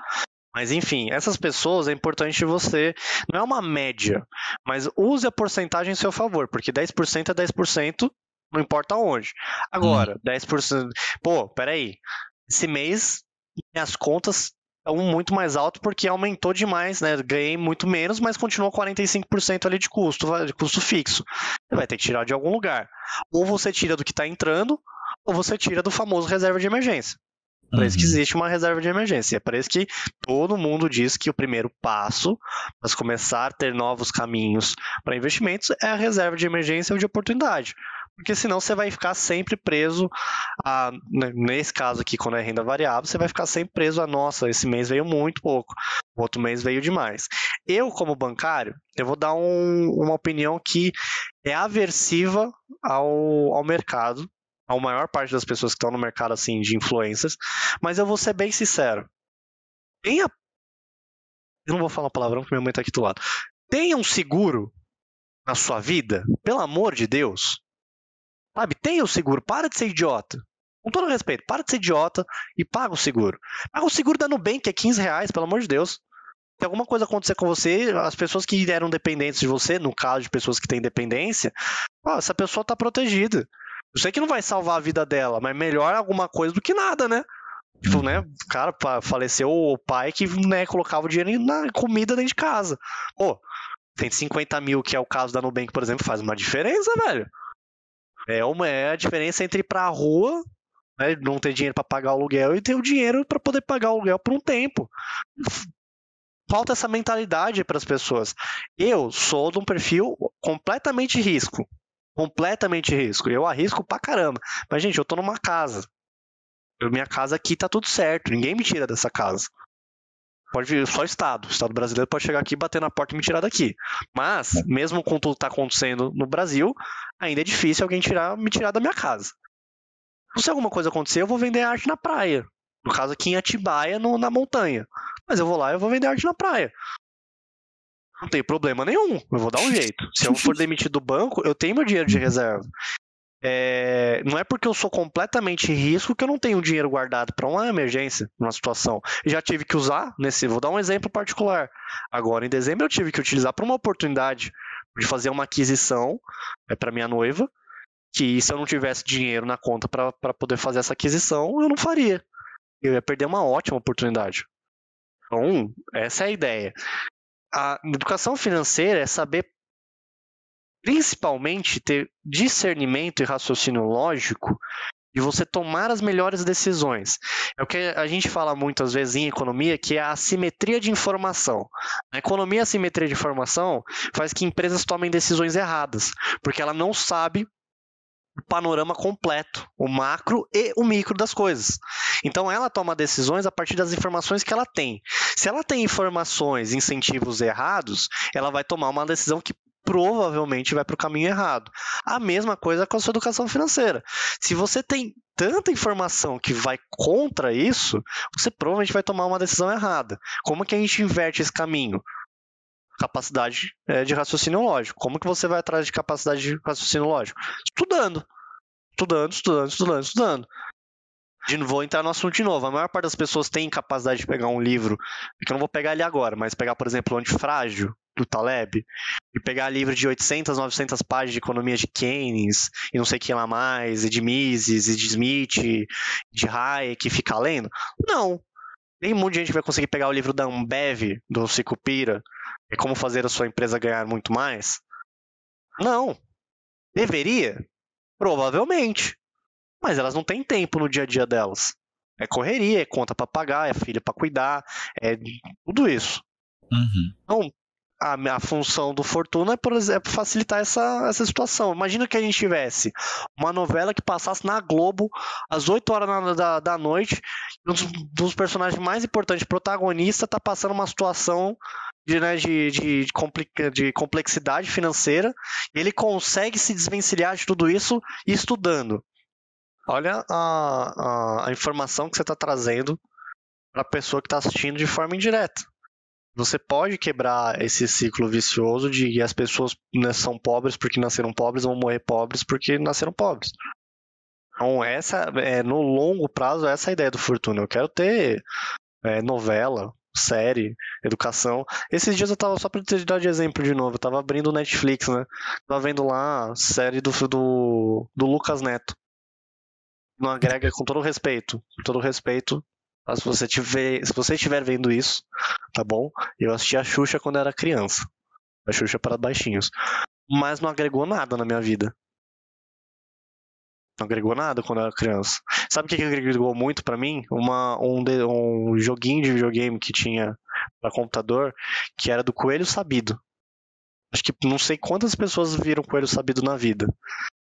Mas enfim, essas pessoas é importante você. Não é uma média, mas use a porcentagem em seu favor, porque 10% é 10% não importa onde. Agora, hum. 10%. Pô, peraí. Esse mês, minhas contas estão muito mais alto porque aumentou demais, né? Ganhei muito menos, mas continuou 45% ali de custo, de custo fixo. Você vai ter que tirar de algum lugar. Ou você tira do que está entrando, ou você tira do famoso reserva de emergência. Para uhum. isso que uhum. existe uma reserva de emergência. É para isso que todo mundo diz que o primeiro passo para começar a ter novos caminhos para investimentos é a reserva de emergência ou de oportunidade porque senão você vai ficar sempre preso a, né, nesse caso aqui, quando é renda variável, você vai ficar sempre preso a, nossa, esse mês veio muito pouco, o outro mês veio demais. Eu, como bancário, eu vou dar um, uma opinião que é aversiva ao, ao mercado, a maior parte das pessoas que estão no mercado assim de influências, mas eu vou ser bem sincero. Tenha eu não vou falar palavrão porque minha mãe tá aqui do lado. Tenha um seguro na sua vida, pelo amor de Deus. Sabe, tenha o seguro, para de ser idiota. Com todo respeito, para de ser idiota e paga o seguro. Paga o seguro da Nubank, é 15 reais, pelo amor de Deus. Se alguma coisa acontecer com você, as pessoas que eram dependentes de você, no caso de pessoas que têm dependência, ó, essa pessoa está protegida. Eu sei que não vai salvar a vida dela, mas melhor alguma coisa do que nada, né? Tipo, né? Uhum. Cara, faleceu o pai que né, colocava o dinheiro na comida dentro de casa. Pô, 150 mil, que é o caso da Nubank, por exemplo, faz uma diferença, velho. É, uma, é a diferença entre ir pra rua, né, não ter dinheiro para pagar o aluguel, e ter o dinheiro para poder pagar o aluguel por um tempo. Falta essa mentalidade para as pessoas. Eu sou de um perfil completamente risco. Completamente risco. Eu arrisco pra caramba. Mas, gente, eu tô numa casa. minha casa aqui tá tudo certo. Ninguém me tira dessa casa. Pode vir só o Estado. O Estado brasileiro pode chegar aqui, bater na porta e me tirar daqui. Mas, é. mesmo com tudo que está acontecendo no Brasil, ainda é difícil alguém tirar, me tirar da minha casa. Se alguma coisa acontecer, eu vou vender arte na praia. No caso aqui em Atibaia, no, na montanha. Mas eu vou lá e eu vou vender arte na praia. Não tem problema nenhum. Eu vou dar um jeito. Se eu for demitido do banco, eu tenho meu dinheiro de reserva. É, não é porque eu sou completamente risco que eu não tenho dinheiro guardado para uma emergência, uma situação. Já tive que usar nesse. Vou dar um exemplo particular. Agora, em dezembro, eu tive que utilizar para uma oportunidade de fazer uma aquisição é, para minha noiva. Que se eu não tivesse dinheiro na conta para poder fazer essa aquisição, eu não faria. Eu ia perder uma ótima oportunidade. Então, essa é a ideia. A educação financeira é saber principalmente ter discernimento e raciocínio lógico de você tomar as melhores decisões. É o que a gente fala muitas vezes em economia, que é a assimetria de informação. A economia a assimetria de informação faz que empresas tomem decisões erradas, porque ela não sabe o panorama completo, o macro e o micro das coisas. Então ela toma decisões a partir das informações que ela tem. Se ela tem informações, incentivos errados, ela vai tomar uma decisão que provavelmente vai para o caminho errado. A mesma coisa com a sua educação financeira. Se você tem tanta informação que vai contra isso, você provavelmente vai tomar uma decisão errada. Como que a gente inverte esse caminho? capacidade é, de raciocínio lógico. Como que você vai atrás de capacidade de raciocínio lógico? Estudando. Estudando, estudando, estudando, estudando. De, vou entrar no assunto de novo. A maior parte das pessoas tem capacidade de pegar um livro, que eu não vou pegar ele agora, mas pegar, por exemplo, o Antifrágil, do Taleb, e pegar livro de 800, 900 páginas de economia de Keynes, e não sei o que lá mais, e de Mises, e de Smith, de Hayek, e ficar lendo? Não. Nem um monte de gente vai conseguir pegar o livro da Ambev, do Cicupira, e como fazer a sua empresa ganhar muito mais? Não. Deveria? Provavelmente. Mas elas não têm tempo no dia a dia delas. É correria, é conta para pagar, é filha para cuidar, é tudo isso. Uhum. Então, a, a, função do Fortuna é, por exemplo, facilitar essa, essa situação. Imagina que a gente tivesse uma novela que passasse na Globo às 8 horas na, da, da noite, um dos, dos personagens mais importantes, protagonista, tá passando uma situação de, né, de, de, de, complexidade financeira, e ele consegue se desvencilhar de tudo isso estudando. Olha a, a, a informação que você está trazendo para a pessoa que está assistindo de forma indireta. Você pode quebrar esse ciclo vicioso de as pessoas né, são pobres porque nasceram pobres, vão morrer pobres porque nasceram pobres. Então, essa, é, no longo prazo, essa é a ideia do Fortuna. Eu quero ter é, novela, série, educação. Esses dias eu tava, só pra te dar de exemplo de novo, eu tava abrindo o Netflix, né? Tava vendo lá série do, do, do Lucas Neto. Não agrega com todo respeito. Com todo respeito. Se você, tiver, se você estiver vendo isso, tá bom? Eu assisti a Xuxa quando era criança. A Xuxa para baixinhos. Mas não agregou nada na minha vida. Não agregou nada quando eu era criança. Sabe o que, que agregou muito para mim? Uma, um, um joguinho de videogame que tinha para computador que era do Coelho Sabido. Acho que não sei quantas pessoas viram Coelho Sabido na vida.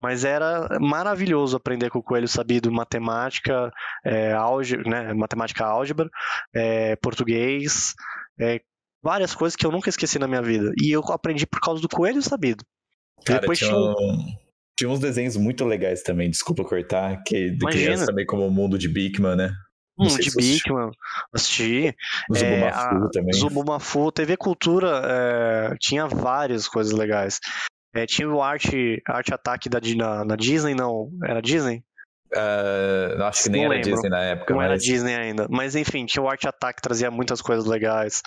Mas era maravilhoso aprender com o Coelho Sabido matemática, é, álgebra, né, matemática álgebra, é, português, é, várias coisas que eu nunca esqueci na minha vida. E eu aprendi por causa do Coelho Sabido. Cara, Depois tinha, tinha... Tinha uns desenhos muito legais também, desculpa cortar, que de Imagina. criança também, como o mundo de Bigman, né? Hum, de Bigman, assisti. Zubumafu é, também. Zubumafu, TV Cultura é, tinha várias coisas legais. É, tinha o Art, Art Attack da, na, na Disney, não, era Disney? Uh, acho que nem não era lembro. Disney na época. Não mas... era Disney ainda. Mas enfim, tinha o Art Attack que trazia muitas coisas legais.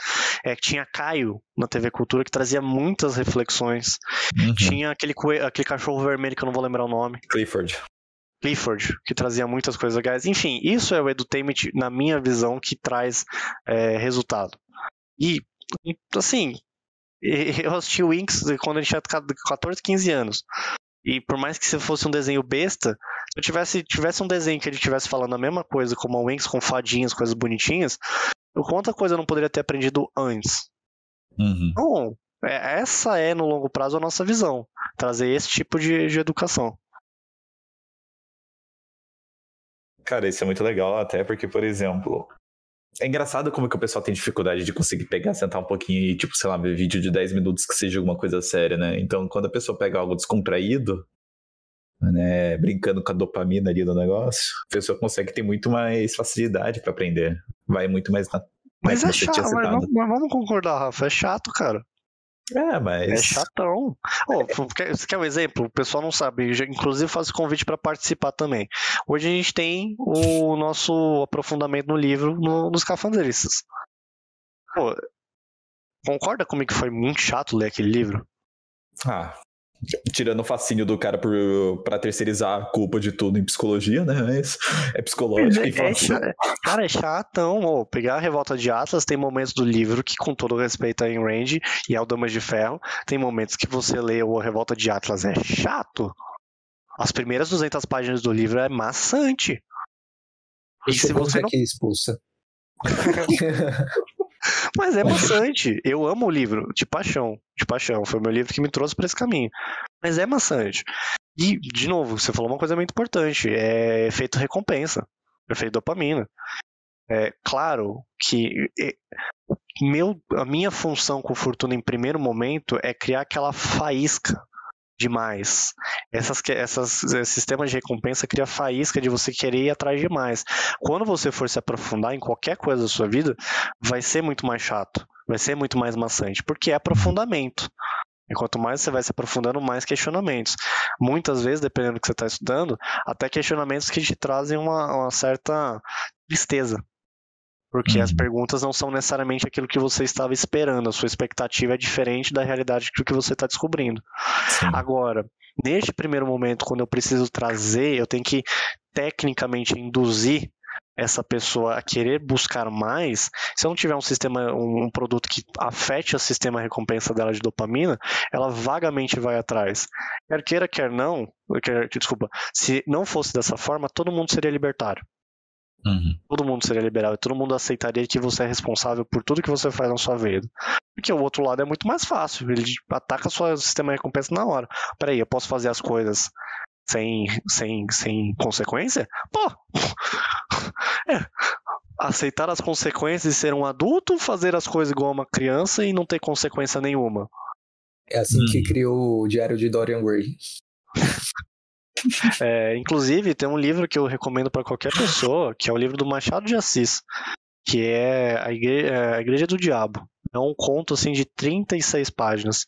É, tinha Caio na TV Cultura que trazia muitas reflexões. Uhum. Tinha aquele, aquele cachorro vermelho que eu não vou lembrar o nome. Clifford. Clifford, que trazia muitas coisas legais. Enfim, isso é o edutainment, na minha visão, que traz é, resultado. E, assim, eu assisti o Winx quando a gente tinha 14, 15 anos. E por mais que se fosse um desenho besta, se eu tivesse, tivesse um desenho que ele estivesse falando a mesma coisa, como a Winx com fadinhas, coisas bonitinhas, o quanta coisa eu não poderia ter aprendido antes. Uhum. Então, é, essa é, no longo prazo, a nossa visão. Trazer esse tipo de, de educação. Cara, isso é muito legal, até porque, por exemplo, é engraçado como que o pessoal tem dificuldade de conseguir pegar, sentar um pouquinho e, tipo, sei lá, ver vídeo de 10 minutos que seja alguma coisa séria, né? Então, quando a pessoa pega algo descontraído, né, brincando com a dopamina ali do negócio, a pessoa consegue ter muito mais facilidade para aprender. Vai muito mais na. Mas é chato, mas vamos, mas vamos concordar, Rafa, é chato, cara. É, mas. É chatão. Oh, você quer um exemplo? O pessoal não sabe. inclusive, faço convite para participar também. Hoje a gente tem o nosso aprofundamento no livro no, nos cafandeiristas. Pô, concorda comigo que foi muito chato ler aquele livro? Ah, Tirando o fascínio do cara por, pra terceirizar a culpa de tudo em psicologia, né? Mas é psicológico é, e fácil. É, cara, é chatão. Oh, pegar a Revolta de Atlas, tem momentos do livro que, com todo respeito a Rand e ao Damas de Ferro, tem momentos que você lê o Revolta de Atlas é chato. As primeiras 200 páginas do livro é maçante. E se você não... que expulsa. Mas é maçante. Eu amo o livro, de paixão. De paixão. Foi o meu livro que me trouxe para esse caminho. Mas é maçante. E, de novo, você falou uma coisa muito importante: é efeito recompensa, efeito dopamina. É claro que meu, a minha função com Fortuna em primeiro momento é criar aquela faísca demais. Essas, essas esse sistema de recompensa cria faísca de você querer ir atrás de mais. Quando você for se aprofundar em qualquer coisa da sua vida, vai ser muito mais chato. vai ser muito mais maçante, porque é aprofundamento. E quanto mais você vai se aprofundando, mais questionamentos. Muitas vezes, dependendo do que você está estudando, até questionamentos que te trazem uma, uma certa tristeza. Porque uhum. as perguntas não são necessariamente aquilo que você estava esperando, a sua expectativa é diferente da realidade do que você está descobrindo. Sim. Agora, neste primeiro momento, quando eu preciso trazer, eu tenho que tecnicamente induzir essa pessoa a querer buscar mais, se eu não tiver um sistema, um, produto que afete o sistema recompensa dela de dopamina, ela vagamente vai atrás. Quer queira, quer não, quer, desculpa, se não fosse dessa forma, todo mundo seria libertário. Uhum. Todo mundo seria liberal e todo mundo aceitaria que você é responsável por tudo que você faz na sua vida. Porque o outro lado é muito mais fácil. Ele ataca o seu sistema de recompensa na hora. Peraí, eu posso fazer as coisas sem, sem, sem consequência? Pô! É. Aceitar as consequências de ser um adulto, fazer as coisas igual uma criança e não ter consequência nenhuma. É assim hum. que criou o Diário de Dorian Gray. É, inclusive, tem um livro que eu recomendo para qualquer pessoa, que é o livro do Machado de Assis, que é a Igreja, é, a Igreja do Diabo. É um conto assim de 36 páginas.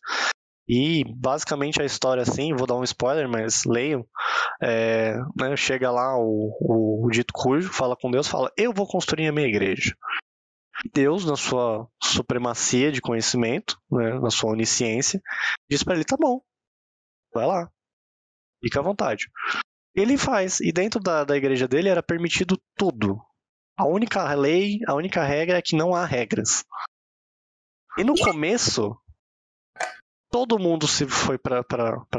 E basicamente a história assim, vou dar um spoiler, mas leiam. É, né, chega lá o, o, o, dito cujo, fala com Deus, fala: Eu vou construir a minha igreja. Deus, na sua supremacia de conhecimento, né, na sua onisciência, diz para ele: Tá bom, vai lá, fica à vontade. Ele faz, e dentro da, da igreja dele era permitido tudo. A única lei, a única regra é que não há regras. E no começo, todo mundo se foi para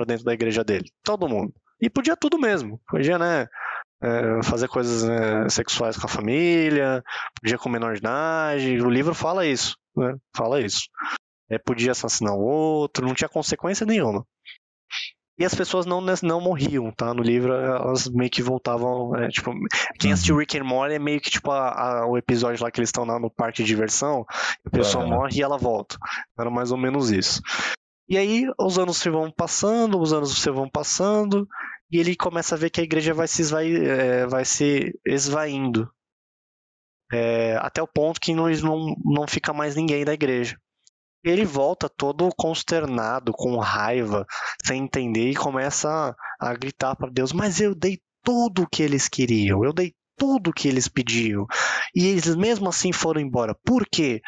dentro da igreja dele. Todo mundo. E podia tudo mesmo. Podia, né? É, fazer coisas né, sexuais com a família, podia com menor de idade. O livro fala isso. Né? Fala isso. É, podia assassinar o outro, não tinha consequência nenhuma. E as pessoas não, não morriam, tá? No livro elas meio que voltavam. É, tipo, quem assistiu uhum. Rick and Morty é meio que tipo a, a, o episódio lá que eles estão no parque de diversão, a pessoa uhum. morre e ela volta. Era mais ou menos isso. E aí os anos se vão passando, os anos se vão passando, e ele começa a ver que a igreja vai se, esvai, é, vai se esvaindo. É, até o ponto que não, não, não fica mais ninguém da igreja. Ele volta todo consternado, com raiva, sem entender, e começa a, gritar para Deus: Mas eu dei tudo o que eles queriam, eu dei tudo que eles pediam. E eles mesmo assim foram embora. Por quê?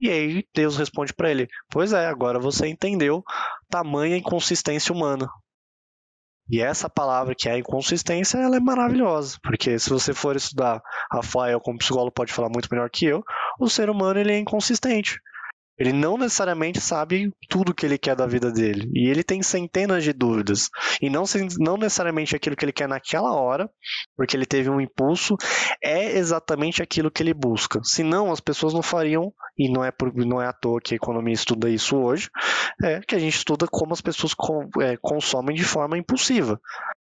E aí Deus responde para ele: Pois é, agora você entendeu tamanha inconsistência humana. E essa palavra que é a inconsistência, ela é maravilhosa, porque se você for estudar Rafael como psicólogo pode falar muito melhor que eu, o ser humano ele é inconsistente. Ele não necessariamente sabe tudo que ele quer da vida dele. E ele tem centenas de dúvidas. E não, não necessariamente aquilo que ele quer naquela hora, porque ele teve um impulso, é exatamente aquilo que ele busca. Senão, as pessoas não fariam, e não é, por, não é à toa que a economia estuda isso hoje, é que a gente estuda como as pessoas com, é, consomem de forma impulsiva.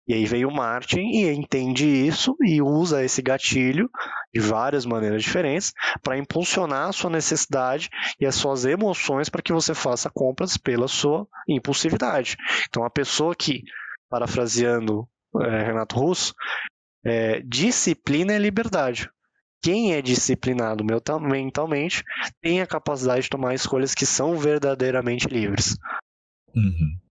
E aí veio o Martin e entende isso e usa esse gatilho de várias maneiras diferentes para impulsionar a sua necessidade e as suas emoções para que você faça compras pela sua impulsividade. Então, a pessoa que, parafraseando é, Renato Russo, é, disciplina é liberdade. Quem é disciplinado mentalmente tem a capacidade de tomar escolhas que são verdadeiramente livres. Uhum.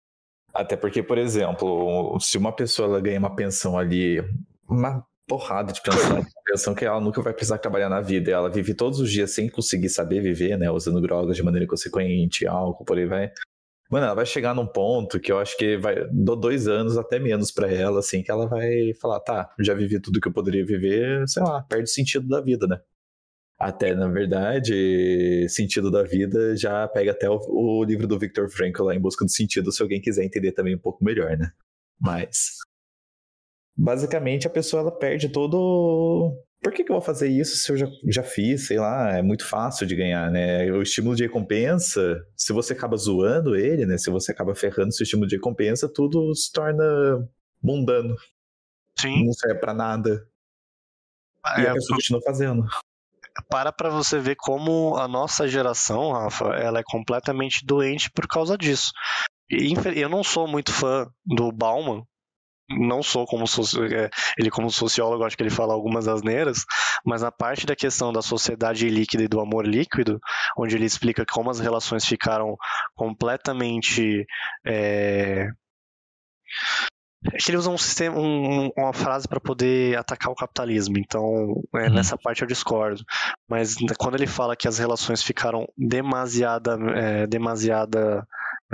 Até porque, por exemplo, se uma pessoa ela ganha uma pensão ali, uma porrada de pensão, pensão que ela nunca vai precisar trabalhar na vida, ela vive todos os dias sem conseguir saber viver, né, usando drogas de maneira consequente, álcool, por aí vai. Mano, ela vai chegar num ponto que eu acho que vai dou dois anos até menos para ela, assim, que ela vai falar, tá, já vivi tudo que eu poderia viver, sei lá, perde o sentido da vida, né? Até, na verdade, sentido da vida já pega até o, o, livro do Victor Frankl lá em busca do sentido, se alguém quiser entender também um pouco melhor, né? Mas basicamente a pessoa ela perde todo. Por que, que eu vou fazer isso se eu já, já fiz? Sei lá, é muito fácil de ganhar, né? O estímulo de recompensa, se você acaba zoando ele, né? Se você acaba ferrando seu estímulo de recompensa, tudo se torna mundano. Sim. Não serve pra nada. Ah, e é, a pessoa continua fazendo para para você ver como a nossa geração, Rafa, ela é completamente doente por causa disso. Eu não sou muito fã do Bauman, não sou como é, ele como sociólogo acho que ele fala algumas asneiras, mas a parte da questão da sociedade líquida e do amor líquido, onde ele explica como as relações ficaram completamente é... É que ele usa um sistema, um, uma frase para poder atacar o capitalismo. Então, é, uhum. nessa parte eu discordo. Mas quando ele fala que as relações ficaram demasiada, é, demasiada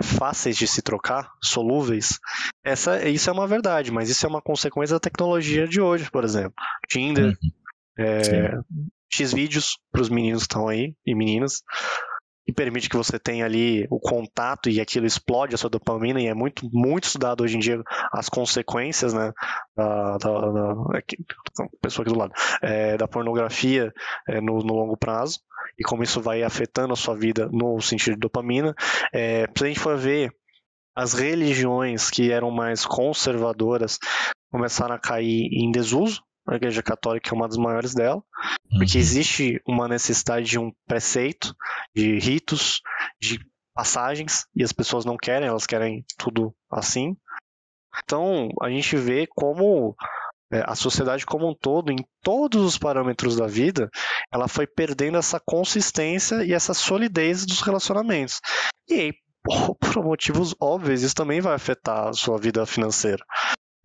fáceis de se trocar, solúveis, essa, isso é uma verdade, mas isso é uma consequência da tecnologia de hoje, por exemplo. Tinder, uhum. é, X vídeos para os meninos que estão aí e meninas que permite que você tenha ali o contato e aquilo explode a sua dopamina e é muito muito estudado hoje em dia as consequências né da, da, da aqui, pessoa aqui do lado é, da pornografia é, no, no, longo prazo e como isso vai afetando a sua vida no sentido de dopamina. É, se a gente for ver as religiões que eram mais conservadoras começaram a cair em desuso a Igreja Católica é uma das maiores dela, porque uhum. existe uma necessidade de um preceito, de ritos, de passagens, e as pessoas não querem, elas querem tudo assim. Então, a gente vê como é, a sociedade como um todo, em todos os parâmetros da vida, ela foi perdendo essa consistência e essa solidez dos relacionamentos. E aí, por motivos óbvios, isso também vai afetar a sua vida financeira.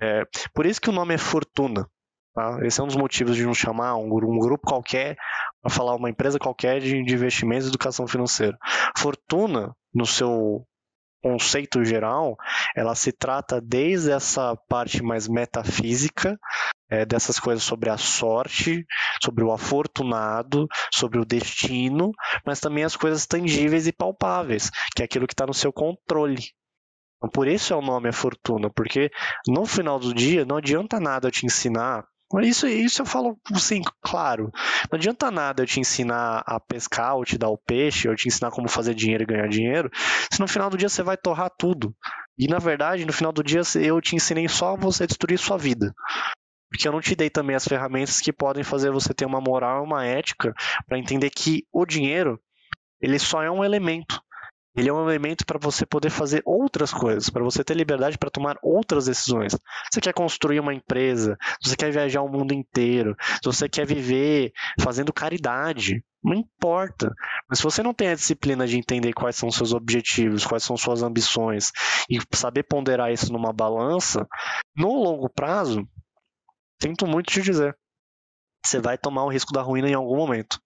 É, por isso que o nome é fortuna. Tá? Esse é um dos motivos de não chamar um, um grupo qualquer para falar uma empresa qualquer de, de investimentos e educação financeira. Fortuna, no seu conceito geral, ela se trata desde essa parte mais metafísica, é, dessas coisas sobre a sorte, sobre o afortunado, sobre o destino, mas também as coisas tangíveis e palpáveis, que é aquilo que está no seu controle. Então, por isso é o nome a fortuna, porque no final do dia não adianta nada eu te ensinar isso, isso eu falo assim, claro. Não adianta nada eu te ensinar a pescar, ou te dar o peixe, ou te ensinar como fazer dinheiro e ganhar dinheiro, se no final do dia você vai torrar tudo. E na verdade, no final do dia, eu te ensinei só você destruir sua vida. Porque eu não te dei também as ferramentas que podem fazer você ter uma moral uma ética para entender que o dinheiro, ele só é um elemento. Ele é um elemento para você poder fazer outras coisas, para você ter liberdade para tomar outras decisões. Você quer construir uma empresa, você quer viajar o mundo inteiro, você quer viver fazendo caridade, não importa. Mas se você não tem a disciplina de entender quais são seus objetivos, quais são suas ambições e saber ponderar isso numa balança, no longo prazo, sinto muito te dizer, você vai tomar o risco da ruína em algum momento.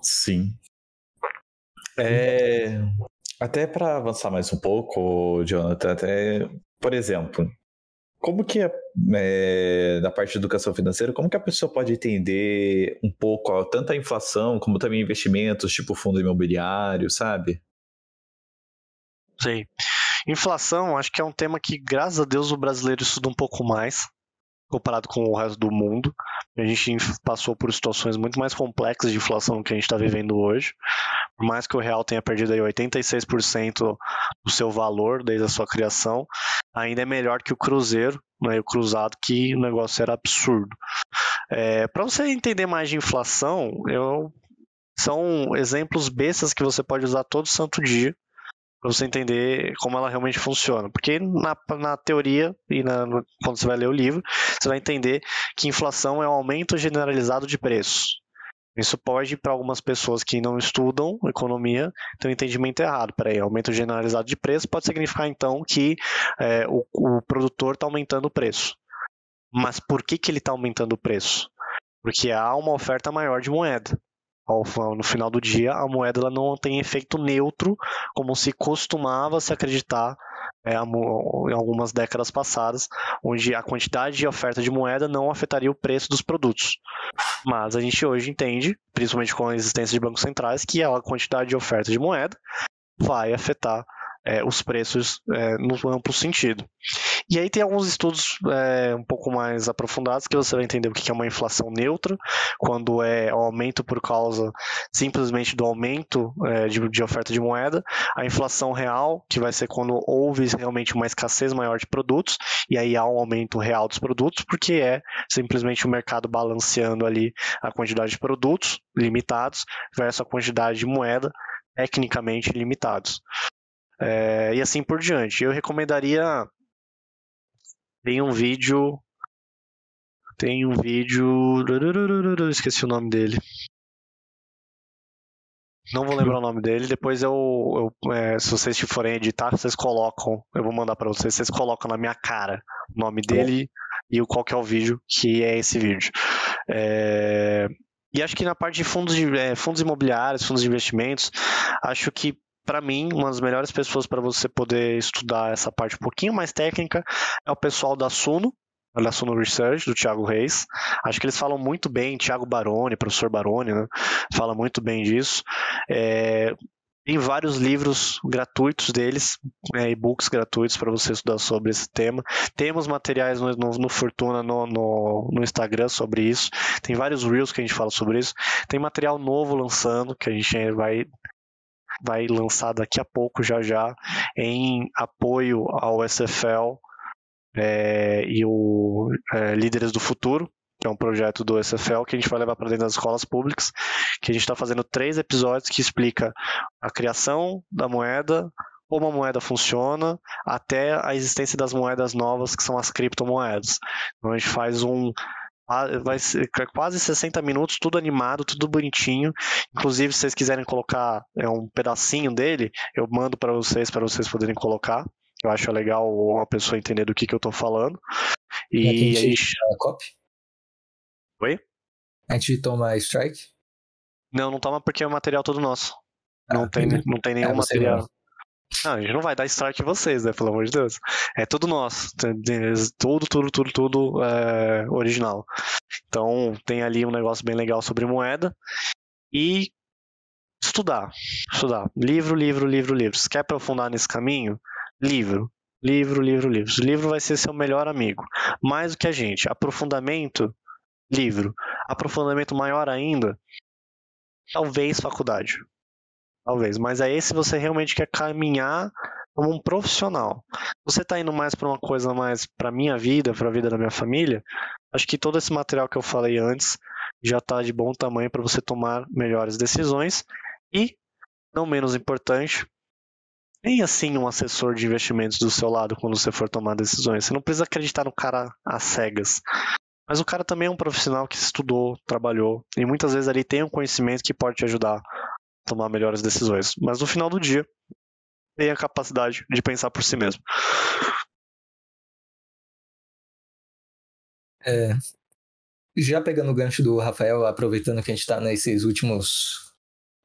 Sim. É, até para avançar mais um pouco, Jonathan, até, por exemplo, como que é, na parte de educação financeira, como que a pessoa pode entender um pouco ó, tanto a inflação como também investimentos, tipo fundo imobiliário, sabe? Sim. Inflação, acho que é um tema que, graças a Deus, o brasileiro estuda um pouco mais comparado com o resto do mundo. A gente passou por situações muito mais complexas de inflação que a gente está vivendo hoje. Por mais que o real tenha perdido aí 86% do seu valor desde a sua criação, ainda é melhor que o cruzeiro, né, o cruzado, que o negócio era absurdo. É, Para você entender mais de inflação, eu, são exemplos bestas que você pode usar todo santo dia para você entender como ela realmente funciona. Porque na, na teoria e na, quando você vai ler o livro, você vai entender que inflação é um aumento generalizado de preços. Isso pode, para algumas pessoas que não estudam economia, ter um entendimento errado. Peraí, aumento generalizado de preço pode significar, então, que é, o, o produtor está aumentando o preço. Mas por que, que ele está aumentando o preço? Porque há uma oferta maior de moeda no final do dia, a moeda ela não tem efeito neutro, como se costumava se acreditar é, em algumas décadas passadas, onde a quantidade de oferta de moeda não afetaria o preço dos produtos. Mas a gente hoje entende, principalmente com a existência de bancos centrais, que a quantidade de oferta de moeda vai afetar é, os preços é, no amplo sentido. E aí tem alguns estudos é, um pouco mais aprofundados que você vai entender o que é uma inflação neutra, quando é o aumento por causa simplesmente do aumento é, de, de, oferta de moeda, a inflação real, que vai ser quando houve realmente uma escassez maior de produtos, e aí há um aumento real dos produtos, porque é simplesmente o mercado balanceando ali a quantidade de produtos limitados versus a quantidade de moeda tecnicamente limitados. É, e assim por diante. Eu recomendaria tem um vídeo. Tem um vídeo. Esqueci o nome dele. Não vou lembrar o nome dele. Depois eu, eu é, se vocês forem editar, vocês colocam. Eu vou mandar para vocês. Vocês colocam na minha cara o nome dele e o qual que é o vídeo que é esse vídeo. É, e acho que na parte de fundos, de, é, fundos imobiliários, fundos de investimentos, acho que para mim, uma das melhores pessoas para você poder estudar essa parte um pouquinho mais técnica é o pessoal da Suno, da Suno Research, do Thiago Reis. Acho que eles falam muito bem, Thiago Baroni, professor Baroni, né? Fala muito bem disso. É, tem vários livros gratuitos deles, né, e-books gratuitos para você estudar sobre esse tema. Temos materiais no, no, no Fortuna, no, no, Instagram sobre isso. Tem vários reels que a gente fala sobre isso. Tem material novo lançando que a gente vai vai lançar daqui a pouco, já já, em apoio ao SFL é, e o é, Líderes do Futuro, que é um projeto do SFL que a gente vai levar para dentro das escolas públicas, que a gente está fazendo três episódios que explica a criação da moeda, como a moeda funciona, até a existência das moedas novas, que são as criptomoedas. Então a gente faz um vai ser quase 60 minutos, tudo animado, tudo bonitinho. Inclusive, se vocês quiserem colocar é, um pedacinho dele, eu mando para vocês, para vocês poderem colocar. Eu acho legal uma pessoa entender do que, que eu estou falando. E, e a gente... copy? Oi? A gente toma strike? Não, não toma porque é o material todo nosso. Ah, não, tem, não tem nenhum é, material. Não. Não, a gente não vai dar strike em vocês, né? Pelo amor de Deus. É tudo nosso. Tudo, tudo, tudo, tudo é, original. Então, tem ali um negócio bem legal sobre moeda. E estudar. Estudar. Livro, livro, livro, livro. Se quer aprofundar nesse caminho, livro. Livro, livro, livro. O livro vai ser seu melhor amigo. Mais do que a gente. Aprofundamento, livro. Aprofundamento maior ainda, talvez faculdade. Talvez, mas aí se você realmente quer caminhar como um profissional. Você está indo mais para uma coisa mais para minha vida, para a vida da minha família, acho que todo esse material que eu falei antes já está de bom tamanho para você tomar melhores decisões e, não menos importante, tem assim um assessor de investimentos do seu lado quando você for tomar decisões. Você não precisa acreditar no cara às cegas. Mas o cara também é um profissional que estudou, trabalhou, e muitas vezes ali tem um conhecimento que pode te ajudar tomar melhores decisões. Mas no final do dia, tem a capacidade de pensar por si mesmo. É, já pegando o gancho do Rafael, aproveitando que a gente está nesses últimos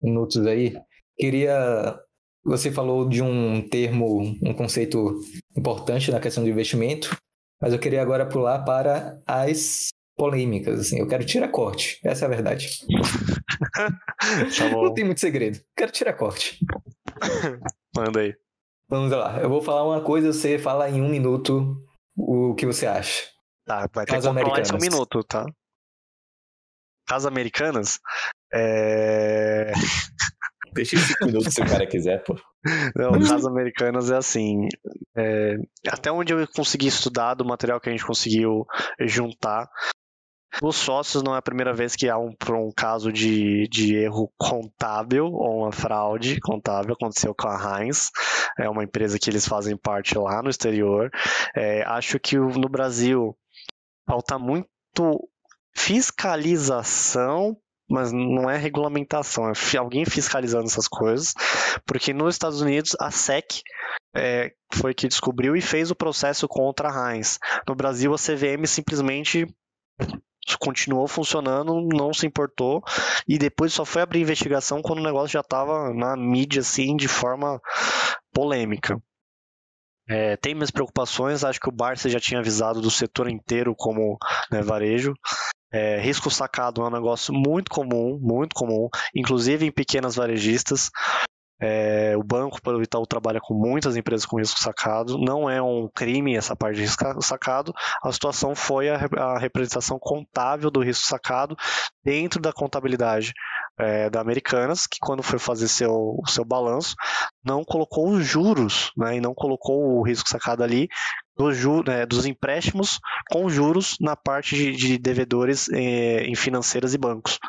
minutos aí, queria. Você falou de um termo, um conceito importante na questão de investimento, mas eu queria agora pular para as polêmicas, assim. Eu quero tirar corte. Essa é a verdade. tá Não tem muito segredo. Quero tirar corte. Manda aí. Vamos lá. Eu vou falar uma coisa, você fala em um minuto o que você acha. Tá, vai ter que mais um minuto, tá? Casas Americanas? É... Deixa em cinco minutos se o cara quiser, pô. Não, Casas Americanas é assim. É... Até onde eu consegui estudar do material que a gente conseguiu juntar, os sócios não é a primeira vez que há um, um caso de, de erro contábil ou uma fraude contábil. Aconteceu com a Heinz, é uma empresa que eles fazem parte lá no exterior. É, acho que no Brasil falta muito fiscalização mas não é regulamentação, é alguém fiscalizando essas coisas, porque nos Estados Unidos a SEC é, foi que descobriu e fez o processo contra a Heinz. No Brasil a CVM simplesmente continuou funcionando, não se importou e depois só foi abrir investigação quando o negócio já estava na mídia assim de forma polêmica. É, tem minhas preocupações, acho que o Barça já tinha avisado do setor inteiro como né, varejo. É, risco sacado é um negócio muito comum, muito comum, inclusive em pequenas varejistas. É, o banco, pelo Itaú, trabalha com muitas empresas com risco sacado. Não é um crime essa parte de risco sacado. A situação foi a, a representação contábil do risco sacado dentro da contabilidade é, da Americanas, que quando foi fazer seu, o seu balanço, não colocou os juros né, e não colocou o risco sacado ali dos, né, dos empréstimos com juros na parte de, de devedores eh, em financeiras e bancos.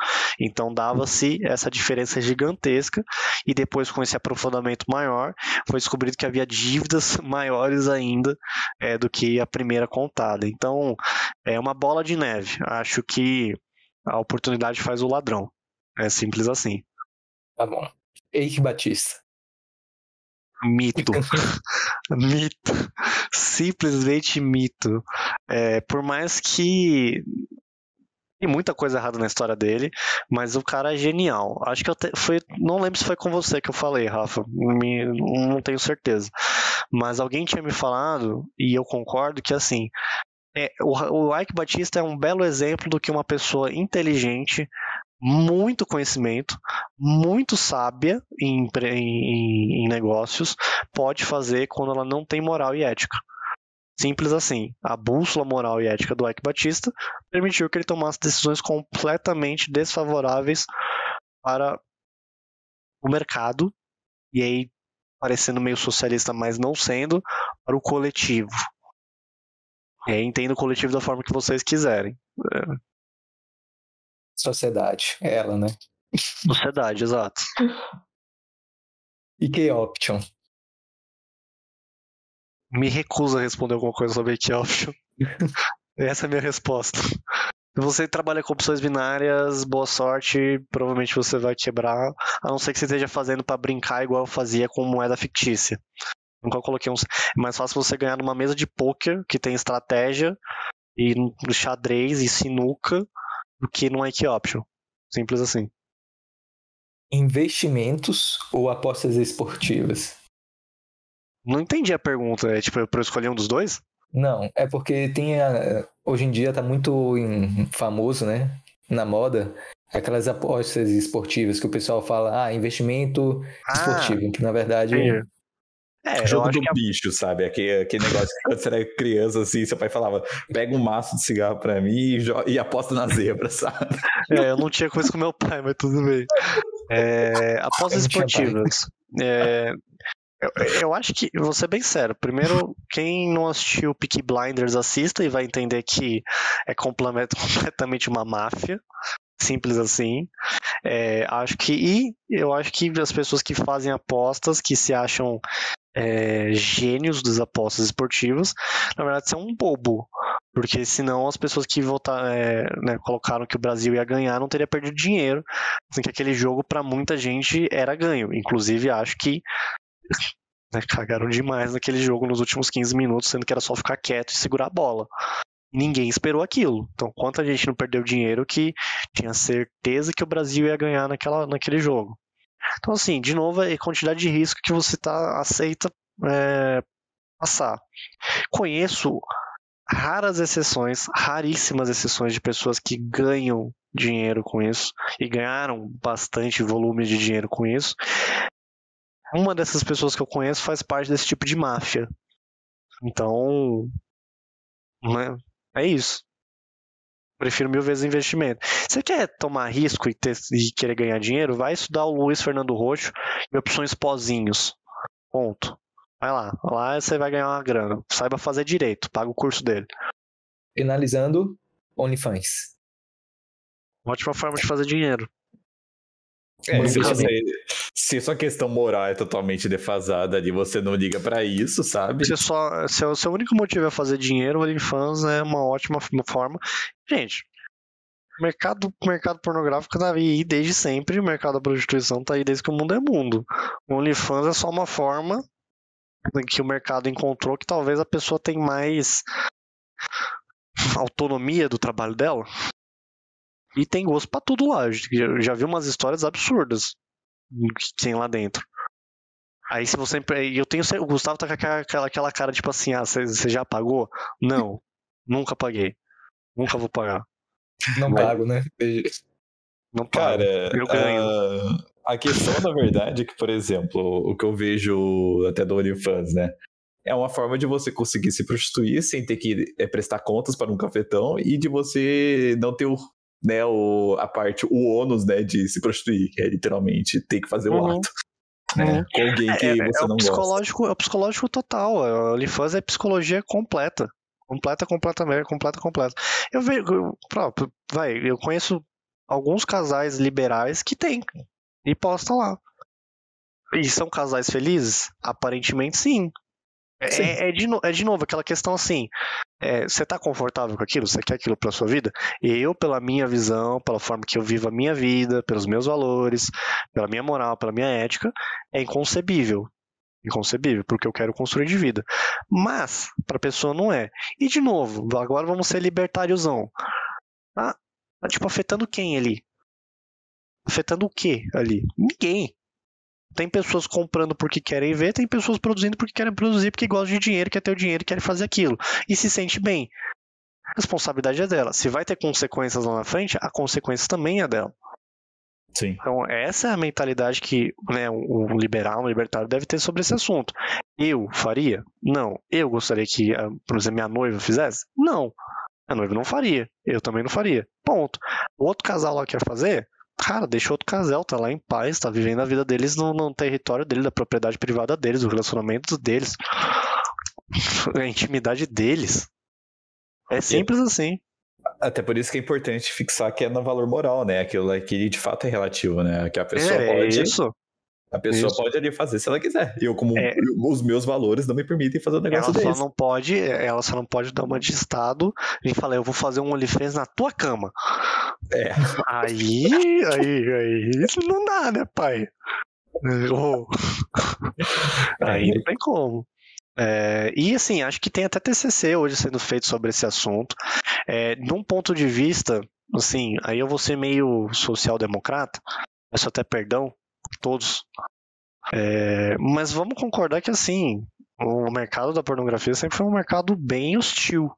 Então dava-se essa diferença gigantesca e depois com esse aprofundamento maior foi descobrido que havia dívidas maiores ainda eh, do que a primeira contada. Então é uma bola de neve. Acho que a oportunidade faz o ladrão. É simples assim. Tá bom. Eike Batista. Mito. mito. Simplesmente mito. É, por mais que. Tem muita coisa errada na história dele, mas o cara é genial. Acho que eu te... foi. Não lembro se foi com você que eu falei, Rafa. Me... Não tenho certeza. Mas alguém tinha me falado, e eu concordo, que assim. É, o, o Ike Batista é um belo exemplo do que uma pessoa inteligente muito conhecimento, muito sábia em, em, em, negócios, pode fazer quando ela não tem moral e ética. Simples assim. A bússola moral e ética do Ike Batista permitiu que ele tomasse decisões completamente desfavoráveis para o mercado, e aí parecendo meio socialista, mas não sendo, para o coletivo. E aí entenda o coletivo da forma que vocês quiserem. Sociedade, ela, né? Sociedade, exato. E que option? Me recuso a responder alguma coisa sobre que option. Essa é a minha resposta. Se você trabalha com opções binárias, boa sorte, provavelmente você vai quebrar, a não ser que você esteja fazendo para brincar igual eu fazia com moeda fictícia. Nunca coloquei um. É mais fácil você ganhar numa mesa de poker que tem estratégia e xadrez e sinuca do que no IQ Option. Simples assim. Investimentos ou apostas esportivas? Não entendi a pergunta. É tipo, para eu escolher um dos dois? Não, é porque tem a, hoje em dia tá muito em, famoso, né? Na moda, aquelas apostas esportivas que o pessoal fala, ah, investimento ah, esportivo, que na verdade entendi. É, Jogo do bicho, sabe? Aquele, aquele negócio que quando você era criança, assim, seu pai falava, pega um maço de cigarro pra mim e, e aposta na zebra, sabe? É, eu não tinha coisa com meu pai, mas tudo bem. É, apostas esportivas. É, eu, eu, acho que, vou ser bem sério, primeiro, quem não assistiu Peaky Blinders, assista e vai entender que é completamente uma máfia simples assim. É, acho que e eu acho que as pessoas que fazem apostas, que se acham é, gênios das apostas esportivas, na verdade, são um bobo. Porque senão as pessoas que votar, é, né, colocaram que o Brasil ia ganhar não teria perdido dinheiro. Assim, que aquele jogo, para muita gente, era ganho. Inclusive, acho que né, cagaram demais naquele jogo nos últimos 15 minutos, sendo que era só ficar quieto e segurar a bola. Ninguém esperou aquilo. Então, quanta gente não perdeu dinheiro que tinha certeza que o Brasil ia ganhar naquela, naquele jogo. Então, assim, de novo, é a quantidade de risco que você tá, aceita é, passar. Conheço raras exceções, raríssimas exceções de pessoas que ganham dinheiro com isso e ganharam bastante volume de dinheiro com isso. Uma dessas pessoas que eu conheço faz parte desse tipo de máfia. Então, né, é isso. Prefiro mil vezes investimento. Você quer tomar risco e, ter, e querer ganhar dinheiro? Vai estudar o Luiz Fernando Roxo e opções pozinhos. Ponto. Vai lá. Lá você vai ganhar uma grana. Saiba fazer direito. Paga o curso dele. Finalizando, OnlyFans. Ótima forma de fazer dinheiro. É, se, sua questão moral é totalmente defasada ali, você não liga para isso, sabe? Se, só, se o seu único motivo é fazer dinheiro, o OnlyFans é uma ótima forma. Gente, mercado, mercado pornográfico tá aí desde sempre, o mercado da prostituição tá aí desde que o mundo é mundo. O OnlyFans é só uma forma que o mercado encontrou que talvez a pessoa tem mais autonomia do trabalho dela. E tem gosto pra tudo lá. Já, já vi umas histórias absurdas que tem lá dentro. Aí se você. Eu tenho. O Gustavo tá com aquela, aquela cara tipo assim, ah, você já pagou? Não, nunca paguei. Nunca vou pagar. Não Mas... pago, né? Não pago. Cara, eu ganho. A, a questão, na verdade, é que, por exemplo, o que eu vejo até do OnlyFans, né? É uma forma de você conseguir se prostituir sem ter que é, prestar contas para um cafetão e de você não ter o né, o, a parte, o ônus, né, de se prostituir, que é literalmente ter que fazer o uhum. ato. né? Com alguém que É, você é o não gosta. psicológico, é o psicológico total. O OnlyFans é psicologia completa. Completa, completamente, completa, completa. Eu vejo, eu- vai, eu conheço alguns casais liberais que tem e posta lá. E são casais felizes? Aparentemente sim. É, Sim. é de, é de novo aquela questão assim: é, você tá confortável com aquilo? Você quer aquilo pra sua vida? Eu, pela minha visão, pela forma que eu vivo a minha vida, pelos meus valores, pela minha moral, pela minha ética, é inconcebível. Inconcebível, porque eu quero construir de vida. Mas, pra pessoa não é. E de novo, agora vamos ser libertáriozão. Tá, tá tipo afetando quem ali? Afetando o que ali? Ninguém. Tem pessoas comprando porque querem ver, tem pessoas produzindo porque querem produzir, porque gostam de dinheiro, quer ter o dinheiro querem fazer aquilo. E se sente bem. A responsabilidade é dela. Se vai ter consequências lá na frente, a consequência também é dela. Sim. Então, essa é a mentalidade que né, o liberal, o libertário deve ter sobre esse assunto. Eu faria? Não. Eu gostaria que, ah, por exemplo, minha noiva fizesse? Não. A noiva não faria. Eu também não faria. Ponto. O outro casal lá quer fazer? Cara, deixa outro casal, tá lá em paz, tá vivendo a vida deles no, no território deles, da propriedade privada deles, o relacionamento deles, a intimidade deles. É simples assim. Até por isso que é importante fixar que é no valor moral, né? Aquilo que de fato é relativo, né? Que a pessoa é pode. isso. A pessoa Isso. pode ali fazer se ela quiser. Eu, como É. os meus valores não me permitem fazer um Ela negócio só desse. não pode, ela só não pode dar uma de estado e falar, eu vou fazer um OnlyFans na tua cama. É. Aí, aí, aí, isso não dá, né, pai? Oh. Aí não tem como. É, e assim, acho que tem até TCC hoje sendo feito sobre esse assunto. É, num ponto de vista, assim, aí eu vou ser meio social-democrata, peço até perdão todos. É, mas vamos concordar que assim, o mercado da pornografia sempre foi um mercado bem hostil.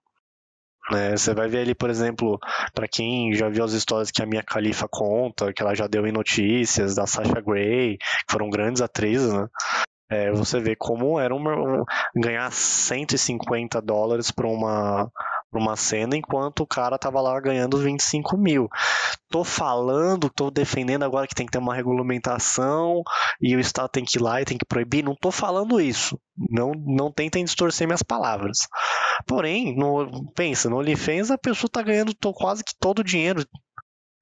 né? Você vai ver ali, por exemplo, para quem já viu as histórias que a Mia Khalifa conta, que ela já deu em notícias, da Sasha Grey, que foram grandes atrizes, né? É, você vê como era uma, um- ganhar 150 dólares por uma, uma cena, enquanto o cara tava lá ganhando 25 mil. Tô falando, tô defendendo agora que tem que ter uma regulamentação e o Estado tem que ir lá e tem que proibir. Não tô falando isso. Não, não tentem distorcer minhas palavras. Porém, no, pensa, no OnlyFans a pessoa tá ganhando to- quase que todo o dinheiro.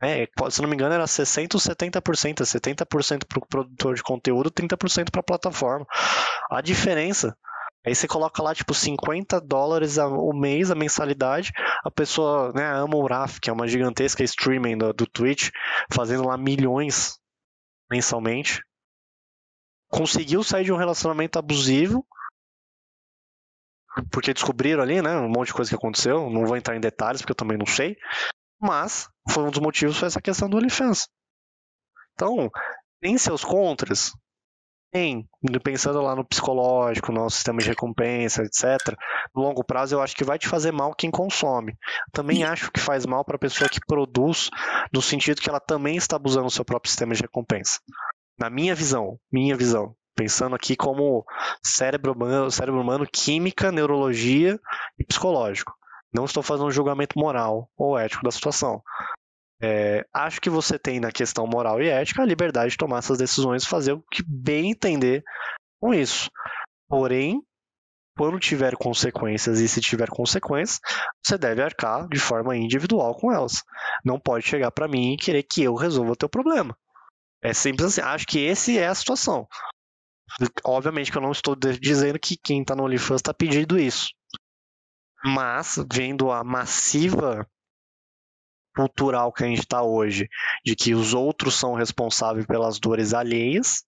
É, se não me engano, era 60% ou 70%. É 70% para o produtor de conteúdo, 30% para a plataforma. A diferença. Aí você coloca lá, tipo, 50 dólares o mês, a mensalidade. A pessoa, né, ama o Raf, que é uma gigantesca streaming do, do Twitch, fazendo lá milhões mensalmente. Conseguiu sair de um relacionamento abusivo. Porque descobriram ali, né, um monte de coisa que aconteceu. Não vou entrar em detalhes, porque eu também não sei. Mas foi um dos motivos foi essa questão do OnlyFans. Então, tem seus contras? Tem. Pensando lá no psicológico, no sistema de recompensa, etc. No longo prazo, eu acho que vai te fazer mal quem consome. Também acho que faz mal para a pessoa que produz, no sentido que ela também está abusando do seu próprio sistema de recompensa. Na minha visão, minha visão. Pensando aqui como cérebro humano, cérebro humano, química, neurologia e psicológico. Não estou fazendo um julgamento moral ou ético da situação. É, acho que você tem na questão moral e ética a liberdade de tomar essas decisões fazer o que bem entender com isso. Porém, quando tiver consequências e se tiver consequências, você deve arcar de forma individual com elas. Não pode chegar para mim e querer que eu resolva o teu problema. É simples assim. Acho que esse é a situação. Obviamente que eu não estou dizendo que quem está no OnlyFans está pedindo isso. Mas, vendo a massiva cultural que a gente está hoje, de que os outros são responsáveis pelas dores alheias,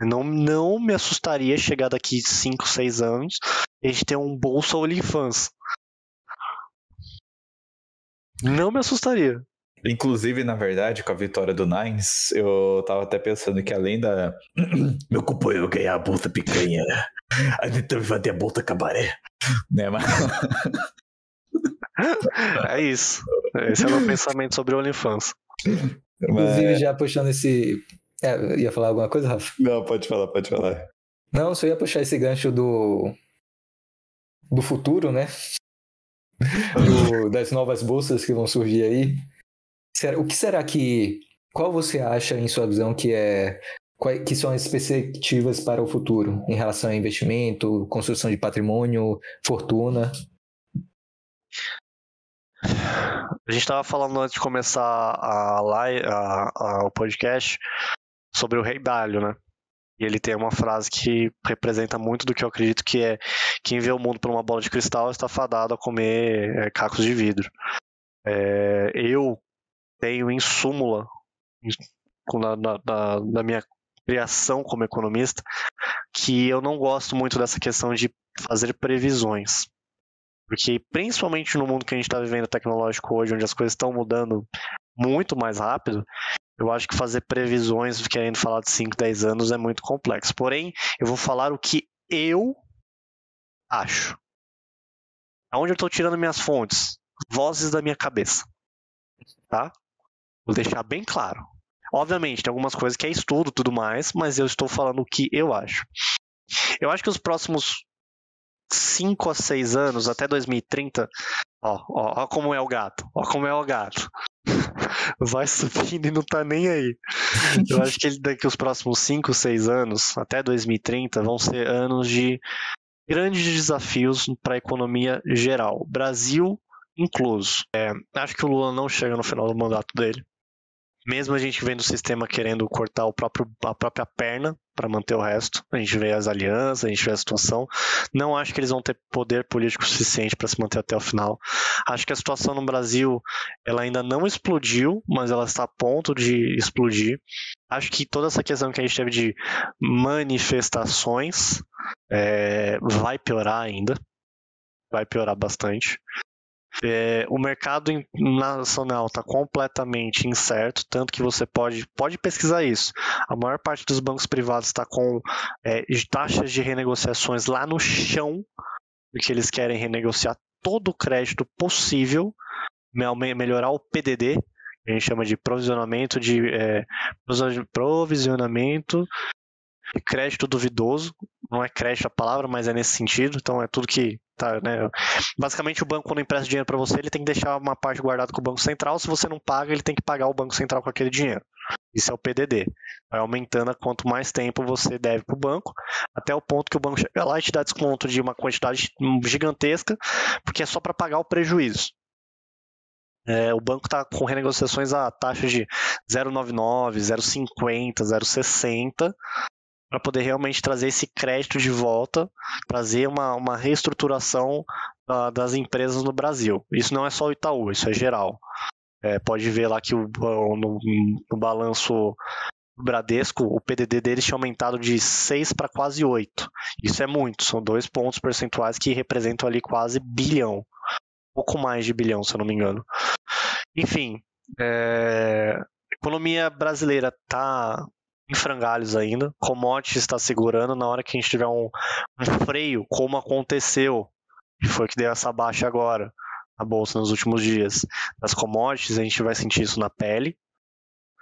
não, não me assustaria chegar daqui 5, 6 anos e a gente ter um bolsa OnlyFans. Não me assustaria. Inclusive, na verdade, com a vitória do Nines, eu tava até pensando que além da. Meu companheiro ganhar a bolsa picanha, a gente também vai ter a bolsa cabaré. Né, mas... É isso. Esse é o meu pensamento sobre o OnlyFans. Inclusive, já puxando esse. É, ia falar alguma coisa, Rafa? Não, pode falar, pode falar. Não, só ia puxar esse gancho do. do futuro, né? Do- das novas bolsas que vão surgir aí. O que será que. Qual você acha, em sua visão, que é quais que são as perspectivas para o futuro em relação a investimento, construção de patrimônio, fortuna? A gente estava falando antes de começar a live, a, a, o podcast sobre o Rei Dalio, né? E ele tem uma frase que representa muito do que eu acredito que é quem vê o mundo por uma bola de cristal está fadado a comer é, cacos de vidro. É, eu tenho em súmula, na, na, na minha criação como economista, que eu não gosto muito dessa questão de fazer previsões. Porque, principalmente no mundo que a gente está vivendo tecnológico hoje, onde as coisas estão mudando muito mais rápido, eu acho que fazer previsões, querendo falar de 5, 10 anos, é muito complexo. Porém, eu vou falar o que eu acho. Aonde eu estou tirando minhas fontes? Vozes da minha cabeça. Tá? Vou deixar bem claro. Obviamente, tem algumas coisas que é estudo tudo mais, mas eu estou falando o que eu acho. Eu acho que os próximos 5 a 6 anos, até 2030, ó, ó, ó como é o gato, ó como é o gato vai subindo e não tá nem aí. Eu acho que daqui os próximos 5, 6 anos, até 2030, vão ser anos de grandes desafios para a economia geral, Brasil incluso. É, acho que o Lula não chega no final do mandato dele mesmo a gente vendo o sistema querendo cortar o próprio, a própria perna para manter o resto, a gente vê as alianças, a gente vê a situação. Não acho que eles vão ter poder político suficiente para se manter até o final. Acho que a situação no Brasil ela ainda não explodiu, mas ela está a ponto de explodir. Acho que toda essa questão que a gente teve de manifestações é, vai piorar ainda. Vai piorar bastante. É, o mercado nacional está completamente incerto, tanto que você pode, pode pesquisar isso. A maior parte dos bancos privados está com é, taxas de renegociações lá no chão, porque eles querem renegociar todo o crédito possível, melhorar o PDD, que a gente chama de provisionamento de é, provisionamento de crédito duvidoso. Não é crédito a palavra, mas é nesse sentido. Então é tudo que Tá, né? Basicamente, o banco, quando empresta dinheiro para você, ele tem que deixar uma parte guardada com o Banco Central. Se você não paga, ele tem que pagar o Banco Central com aquele dinheiro. Isso é o PDD. Vai aumentando quanto mais tempo você deve para o banco, até o ponto que o banco chega lá e te dá desconto de uma quantidade gigantesca, porque é só para pagar o prejuízo. É, o banco está com renegociações a taxa de 0,99, 0,50, 0,60 para poder realmente trazer esse crédito de volta, trazer uma, uma reestruturação uh, das empresas no Brasil. Isso não é só o Itaú, isso é geral. É, pode ver lá que o, no, no balanço do Bradesco, o PDD deles tinha aumentado de 6 para quase 8. Isso é muito, são dois pontos percentuais que representam ali quase bilhão. Pouco mais de bilhão, se eu não me engano. Enfim, é, a economia brasileira está em frangalhos ainda. Commodities está segurando na hora que a gente tiver um, um freio, como aconteceu, que foi que deu essa baixa agora na bolsa nos últimos dias. Das commodities, a gente vai sentir isso na pele.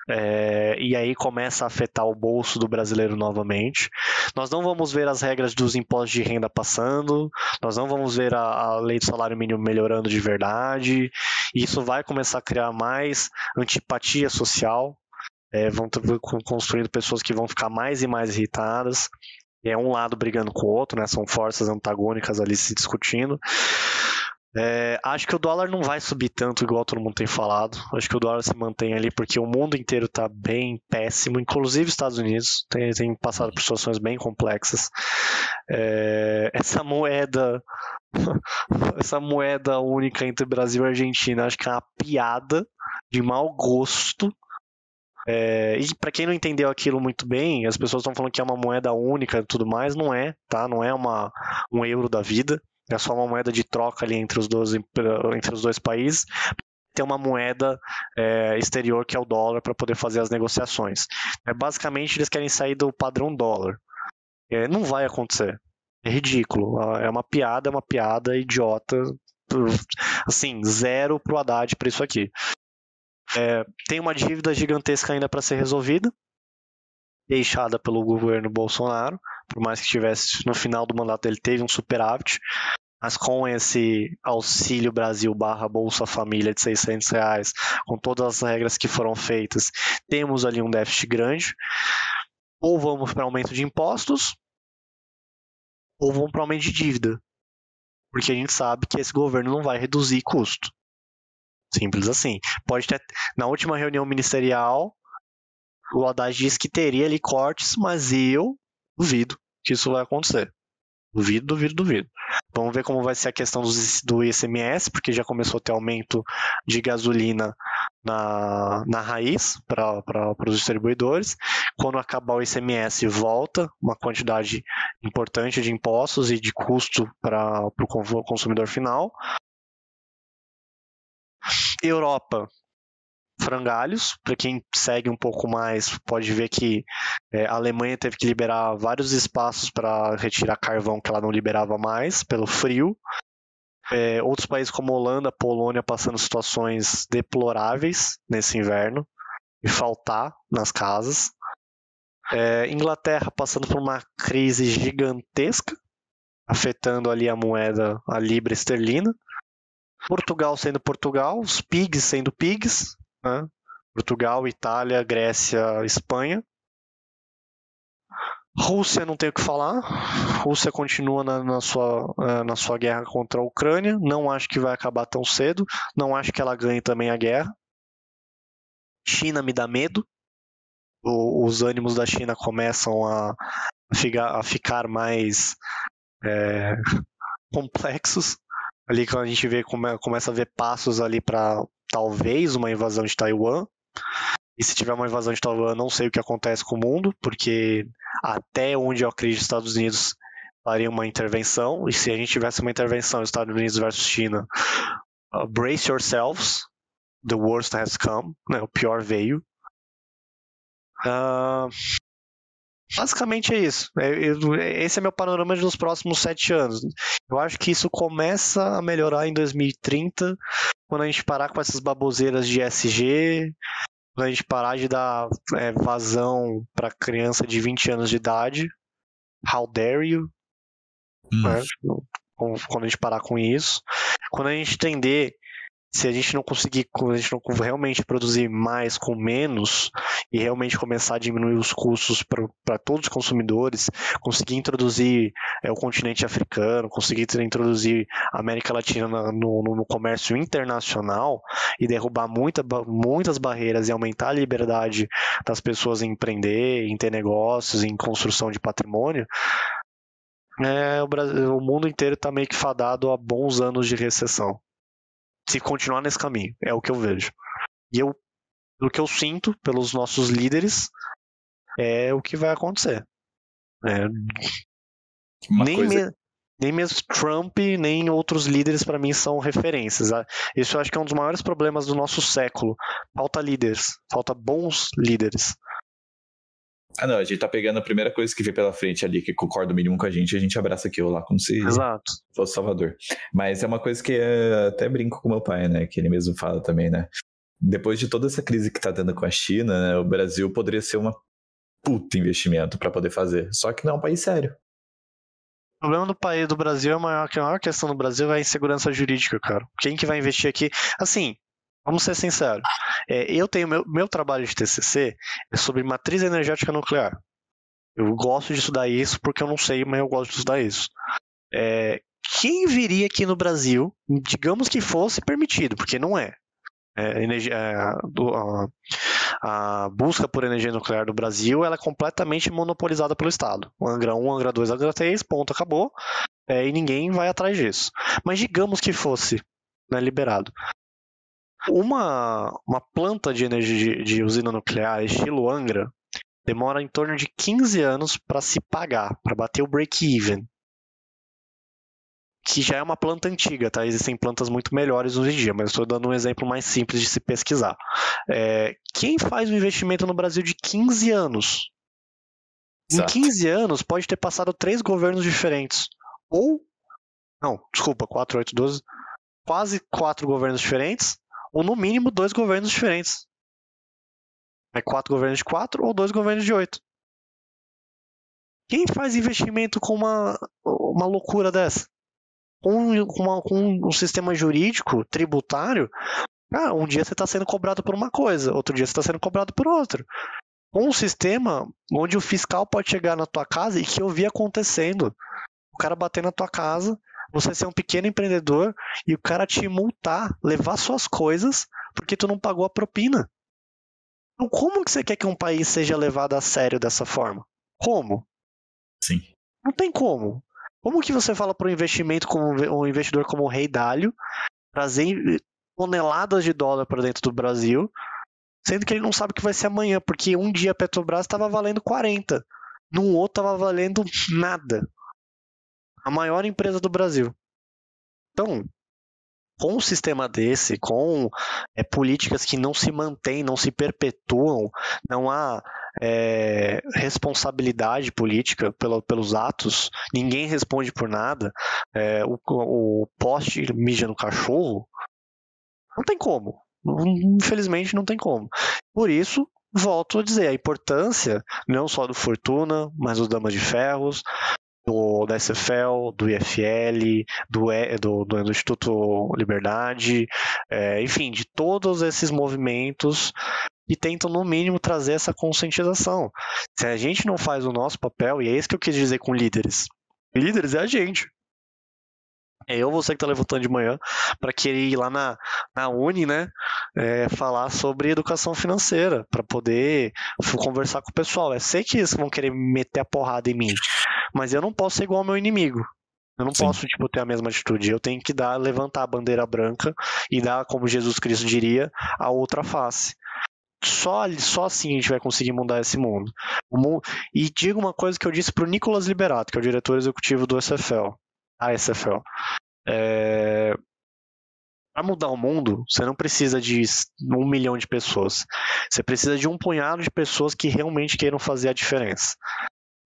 É, e aí começa a afetar o bolso do brasileiro novamente. Nós não vamos ver as regras dos impostos de renda passando, nós não vamos ver a, a lei do salário mínimo melhorando de verdade. E isso vai começar a criar mais antipatia social é, vão construindo pessoas que vão ficar mais e mais irritadas. É um lado brigando com o outro, né? São forças antagônicas ali se discutindo. É, acho que o dólar não vai subir tanto igual todo mundo tem falado. Acho que o dólar se mantém ali porque o mundo inteiro está bem péssimo, inclusive os Estados Unidos tem, tem passado por situações bem complexas. É, essa moeda, essa moeda única entre Brasil e Argentina, acho que é uma piada de mau gosto é, e para quem não entendeu aquilo muito bem, as pessoas estão falando que é uma moeda única e tudo mais, não é, tá? Não é uma, um euro da vida, é só uma moeda de troca ali entre os dois, entre os dois países. Tem uma moeda é, exterior que é o dólar para poder fazer as negociações. É, basicamente, eles querem sair do padrão dólar. É, não vai acontecer. É ridículo. É uma piada, é uma piada idiota. Assim, zero pro Haddad para isso aqui. É, tem uma dívida gigantesca ainda para ser resolvida, deixada pelo governo Bolsonaro, por mais que tivesse no final do mandato dele teve um superávit, mas com esse auxílio Brasil barra Bolsa Família de 600 reais, com todas as regras que foram feitas, temos ali um déficit grande. ou vamos para aumento de impostos, ou vamos para aumento de dívida. Porque a gente sabe que esse governo não vai reduzir custo. Simples assim. Pode ter. Na última reunião ministerial, o Haddad disse que teria ali cortes, mas eu duvido que isso vai acontecer. Duvido, duvido, duvido. Vamos ver como vai ser a questão do ICMS, porque já começou a ter aumento de gasolina na, na raiz para os distribuidores. Quando acabar o ICMS, volta uma quantidade importante de impostos e de custo para o consumidor final. Europa, frangalhos. Para quem segue um pouco mais, pode ver que é, a Alemanha teve que liberar vários espaços para retirar carvão que ela não liberava mais, pelo frio. É, outros países como Holanda, Polônia passando situações deploráveis nesse inverno e faltar nas casas. É, Inglaterra passando por uma crise gigantesca, afetando ali a moeda, a libra esterlina. Portugal sendo Portugal, os pigs sendo pigs, né? Portugal, Itália, Grécia, Espanha. Rússia não tem o que falar. Rússia continua na, na, sua, é, na sua guerra contra a Ucrânia. Não acho que vai acabar tão cedo. Não acho que ela ganhe também a guerra. China me dá medo. O, os ânimos da China começam a, ficar, a ficar mais é, complexos. Ali quando a gente vê, come, começa a ver passos ali para talvez uma invasão de Taiwan. E se tiver uma invasão de Taiwan, não sei o que acontece com o mundo, porque até onde eu acredito, Estados Unidos faria uma intervenção. E se a gente tivesse uma intervenção Estados Unidos versus China, uh, brace yourselves, the worst has come, né? o pior veio. Uh, Basicamente é isso. É, esse é meu panorama dos próximos sete anos. Eu acho que isso começa a melhorar em 2030, quando a gente parar com essas baboseiras de SG, quando a gente parar de dar é, vazão para criança de 20 anos de idade. How dare you? Hum. Né? Quando a gente parar com isso. Quando a gente entender se a gente não conseguir, a gente não realmente produzir mais com menos e realmente começar a diminuir os custos para todos os consumidores, conseguir introduzir é, o continente africano, conseguir introduzir a América Latina no, no, comércio internacional e derrubar muita, muitas barreiras e aumentar a liberdade das pessoas em empreender, em ter negócios, em construção de patrimônio, é, o, Brasil, o mundo inteiro está meio que fadado a bons anos de recessão se continuar nesse caminho. É o que eu vejo. E eu, o que eu sinto pelos nossos líderes, é o que vai acontecer. É, nem, coisa... me, nem mesmo Trump, nem outros líderes para mim são referências. Ah, isso eu acho que é um dos maiores problemas do nosso século. Falta líderes, falta bons líderes. Ah, não, a gente tá pegando a primeira coisa que vê pela frente ali, que concorda o mínimo com a gente, a gente abraça aquilo lá, como se Exato. fosse Salvador. Mas é uma coisa que é, até brinco com meu pai, né? Que ele mesmo fala também, né? Depois de toda essa crise que tá dando com a China, né, o Brasil poderia ser uma puta investimento para poder fazer. Só que não é um país sério. O problema do país do Brasil é maior, que a maior questão do Brasil é a insegurança jurídica, cara. Quem que vai investir aqui? Assim, Vamos ser sinceros. É, eu tenho meu, meu trabalho de TCC é sobre matriz energética nuclear. Eu gosto de estudar isso porque eu não sei, mas eu gosto de estudar isso. É, quem viria aqui no Brasil, digamos que fosse permitido, porque não é. é é, do, a, a, busca por energia nuclear do Brasil ela é completamente monopolizada pelo Estado. Angra 1, Angra 2, Angra 3, ponto, acabou. É, e ninguém vai atrás disso. Mas digamos que fosse né, liberado. Uma, uma planta de energia de, de usina nuclear estilo Angra demora em torno de 15 anos para se pagar, para bater o break-even. Que já é uma planta antiga, tá? Existem plantas muito melhores hoje em dia, mas estou dando um exemplo mais simples de se pesquisar. É, quem faz um investimento no Brasil de 15 anos? Exato. Em 15 anos pode ter passado três governos diferentes. Ou. Não, desculpa, 4, 8, 12. Quase quatro governos diferentes ou no mínimo dois governos diferentes. É quatro governos de quatro ou dois governos de oito. Quem faz investimento com uma, uma loucura dessa? Com, com, uma, com um sistema jurídico, tributário, ah, um dia você está sendo cobrado por uma coisa, outro dia você está sendo cobrado por outra. um sistema onde o fiscal pode chegar na tua casa e que eu vi acontecendo. O cara bater na tua casa, você ser um pequeno empreendedor e o cara te multar, levar suas coisas porque tu não pagou a propina. Então, como que você quer que um país seja levado a sério dessa forma? Como? Sim. Não tem como. Como que você fala para um investimento como um investidor como o Rei Dalio trazer toneladas de dólar para dentro do Brasil, sendo que ele não sabe o que vai ser amanhã, porque um dia a Petrobras estava valendo 40, num outro estava valendo nada. A maior empresa do Brasil. Então, com um sistema desse, com é, políticas que não se mantêm, não se perpetuam, não há é, responsabilidade política pelo, pelos atos, ninguém responde por nada, é, o, o poste mija no cachorro, não tem como. Infelizmente não tem como. Por isso, volto a dizer, a importância não só do Fortuna, mas dos Damas de Ferros, do, da SFL, do IFL, do, do, do Instituto Liberdade, é, enfim, de todos esses movimentos que tentam, no mínimo, trazer essa conscientização. Se a gente não faz o nosso papel, e é isso que eu quis dizer com líderes, líderes é a gente. É eu, você que está levantando de manhã, para querer ir lá na, na Uni, né? É, falar sobre educação financeira, para poder conversar com o pessoal. Eu sei que eles vão querer meter a porrada em mim, mas eu não posso ser igual ao meu inimigo. Eu não Sim. posso, tipo, ter a mesma atitude. Eu tenho que dar, levantar a bandeira branca e dar, como Jesus Cristo diria, a outra face. Só, só assim a gente vai conseguir mudar esse mundo. mundo... E digo uma coisa que eu disse para o Nicolas Liberato, que é o diretor executivo do SFL a SFL. É... Para mudar o mundo, você não precisa de um milhão de pessoas. Você precisa de um punhado de pessoas que realmente queiram fazer a diferença.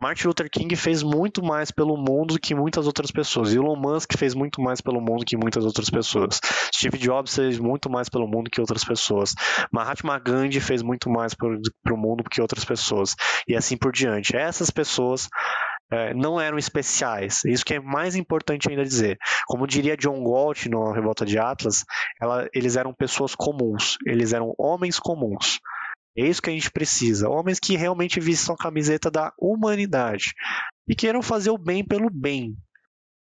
Martin Luther King fez muito mais pelo mundo do que muitas outras pessoas. Elon Musk fez muito mais pelo mundo que muitas outras pessoas. Steve Jobs fez muito mais pelo mundo que outras pessoas. Mahatma Gandhi fez muito mais para o mundo que outras pessoas. E assim por diante. Essas pessoas é, não eram especiais. Isso que é mais importante ainda dizer. Como diria John Galt no Revolta de Atlas, ela, eles eram pessoas comuns, eles eram homens comuns. É isso que a gente precisa. Homens que realmente vistam a camiseta da humanidade e queiram fazer o bem pelo bem,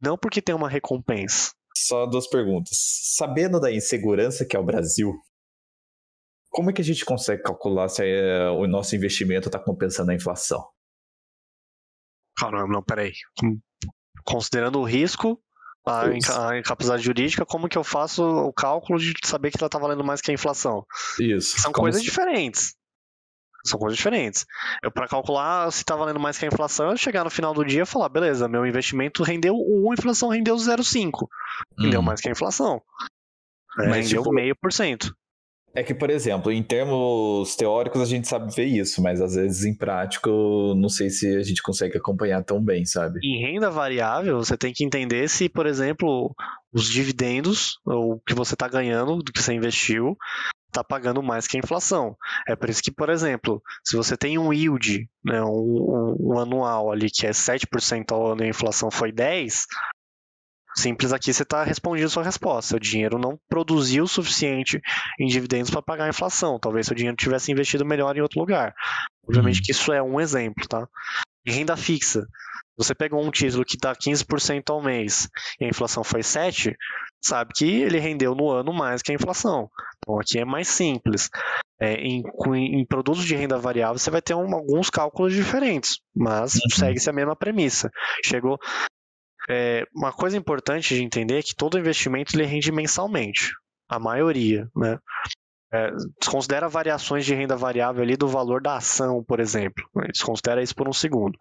não porque tem uma recompensa. Só duas perguntas. Sabendo da insegurança que é o Brasil, como é que a gente consegue calcular se é, o nosso investimento está compensando a inflação? Caramba, não, peraí. Considerando o risco, a, a incapacidade jurídica, como que eu faço o cálculo de saber que ela está valendo mais que a inflação? Isso. São como coisas se... diferentes. São coisas diferentes. Eu, para calcular se está valendo mais que a inflação, eu chegar no final do dia e falar, beleza, meu investimento rendeu 1, a inflação rendeu 0,5. Rendeu hum. mais que a inflação. É, Mas, rendeu tipo, meio por cento. É que, por exemplo, em termos teóricos a gente sabe ver isso, mas às vezes em prático não sei se a gente consegue acompanhar tão bem, sabe? Em renda variável, você tem que entender se, por exemplo, os dividendos, ou o que você está ganhando do que você investiu, está pagando mais que a inflação. É por isso que, por exemplo, se você tem um yield, né, um, um, um anual ali que é 7% ao ano e a inflação foi 10%, Simples aqui você está respondendo a sua resposta. Seu dinheiro não produziu o suficiente em dividendos para pagar a inflação. Talvez seu dinheiro tivesse investido melhor em outro lugar. Obviamente uhum. que isso é um exemplo, tá? Em renda fixa, você pegou um título que dá 15% ao mês e a inflação foi 7%, sabe que ele rendeu no ano mais que a inflação. Então aqui é mais simples. É, em, em, produtos de renda variável você vai ter um, alguns cálculos diferentes, mas uhum. segue-se a mesma premissa. Chegou, é, uma coisa importante de entender é que todo investimento ele rende mensalmente, a maioria, né? É, desconsidera variações de renda variável ali do valor da ação, por exemplo. Desconsidera isso por um segundo.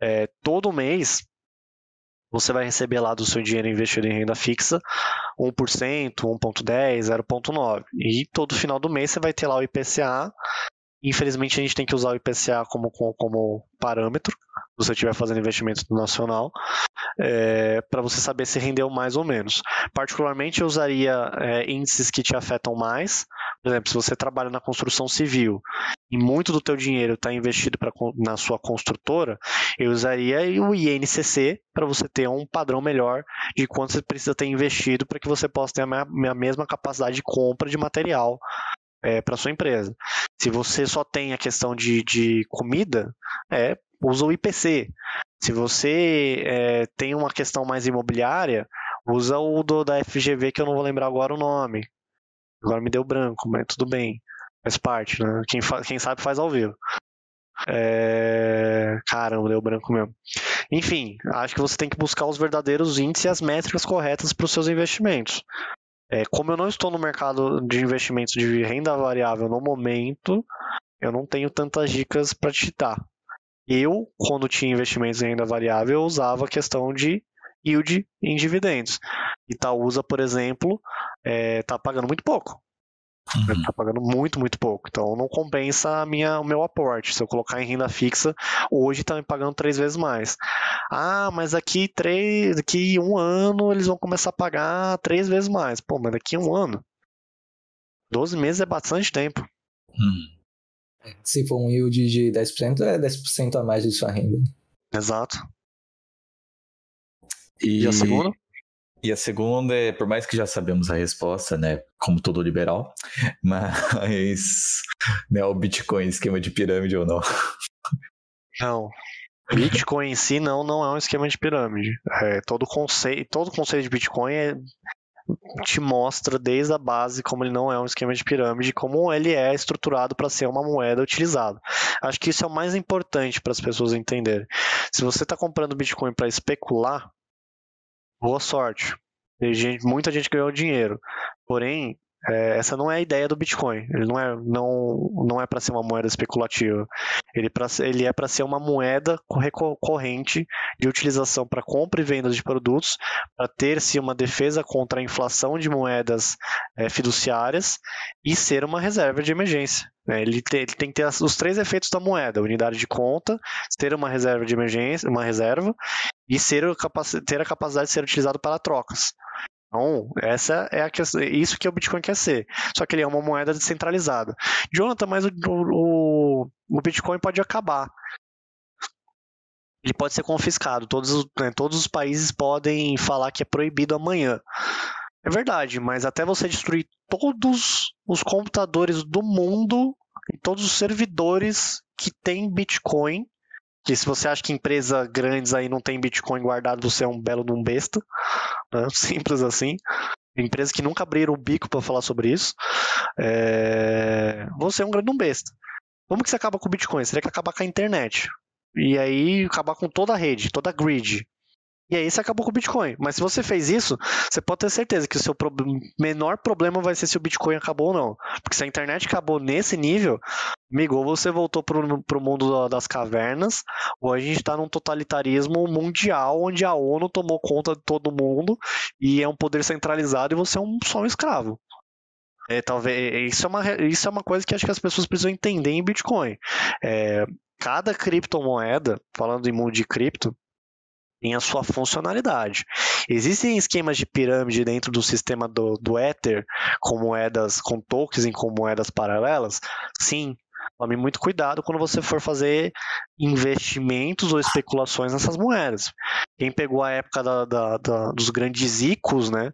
É, todo mês você vai receber lá do seu dinheiro investido em renda fixa 1%, 1,10%, 0,9%. E todo final do mês você vai ter lá o IPCA. Infelizmente a gente tem que usar o IPCA como, como, como parâmetro, você estiver fazendo investimento nacional é, para você saber se rendeu mais ou menos. Particularmente, eu usaria é, índices que te afetam mais. Por exemplo, se você trabalha na construção civil e muito do teu dinheiro está investido pra, na sua construtora, eu usaria o INCC para você ter um padrão melhor de quanto você precisa ter investido para que você possa ter a, a mesma capacidade de compra de material é, para sua empresa. Se você só tem a questão de, de comida, é, usa o IPC. Se você é, tem uma questão mais imobiliária, usa o do, da FGV, que eu não vou lembrar agora o nome. Agora me deu branco, mas tudo bem. Faz parte, né? Quem, quem sabe faz ao vivo. É... Caramba, deu branco mesmo. Enfim, acho que você tem que buscar os verdadeiros índices e as métricas corretas para os seus investimentos. É, como eu não estou no mercado de investimentos de renda variável no momento, eu não tenho tantas dicas para te dar. Eu, quando tinha investimentos em renda variável, eu usava a questão de yield em dividendos. Itaúsa, por exemplo, está é, tá pagando muito pouco. Uhum. Tá pagando muito, muito pouco. Então não compensa a minha, o meu aporte. Se eu colocar em renda fixa, hoje está me pagando três vezes mais. Ah, mas daqui três, daqui um ano eles vão começar a pagar três vezes mais. Pô, mas daqui um ano. 12 meses é bastante tempo. Hum. Se for um yield de 10%, é 10% a mais de sua renda. Exato. E, e a segunda? E a segunda é, por mais que já sabemos a resposta, né, como todo liberal, mas né, o Bitcoin esquema de pirâmide ou não? Não. Bitcoin em si não, não é um esquema de pirâmide. É, todo conceito, todo conceito de Bitcoin é, te mostra desde a base como ele não é um esquema de pirâmide, como ele é estruturado para ser uma moeda utilizada. Acho que isso é o mais importante para as pessoas entenderem. Se você está comprando Bitcoin para especular, boa sorte. Gente, muita gente ganhou dinheiro. Porém, é, essa não é a ideia do Bitcoin. Ele não é, não, não é para ser uma moeda especulativa. Ele, pra, ele é para ser uma moeda recorrente de utilização para compra e venda de produtos, para ter-se uma defesa contra a inflação de moedas é, fiduciárias e ser uma reserva de emergência. Né? Ele, tem, ele tem que ter os três efeitos da moeda: unidade de conta, ter uma reserva de emergência, uma reserva e ser, ter a capacidade de ser utilizado para trocas. Então, essa é a questão, isso que o Bitcoin quer ser. Só que ele é uma moeda descentralizada. Jonathan, mas o, o, o Bitcoin pode acabar. Ele pode ser confiscado. Todos, né, todos os países podem falar que é proibido amanhã. É verdade, mas até você destruir todos os computadores do mundo e todos os servidores que têm Bitcoin, que se você acha que empresas grandes aí não tem Bitcoin guardado, você é um belo de um besta. Né? Simples assim. Empresas que nunca abriram o bico para falar sobre isso. É... Você é um grande um besta. Como que você acaba com o Bitcoin? Você teria que acabar com a internet. E aí acabar com toda a rede, toda a grid. E aí você acabou com o Bitcoin. Mas se você fez isso, você pode ter certeza que o seu pro... menor problema vai ser se o Bitcoin acabou ou não. Porque se a internet acabou nesse nível, amigo, ou você voltou para o mundo das cavernas, ou a gente está num totalitarismo mundial onde a ONU tomou conta de todo mundo e é um poder centralizado e você é um, só um escravo. É, talvez isso é, uma, isso é uma coisa que acho que as pessoas precisam entender em Bitcoin. É, cada criptomoeda, falando em mundo de cripto, tem a sua funcionalidade. Existem esquemas de pirâmide dentro do sistema do, do Ether, com moedas, com tokens com moedas paralelas? Sim. Tome muito cuidado quando você for fazer investimentos ou especulações nessas moedas. Quem pegou a época da, da, da, dos grandes ICOs, né,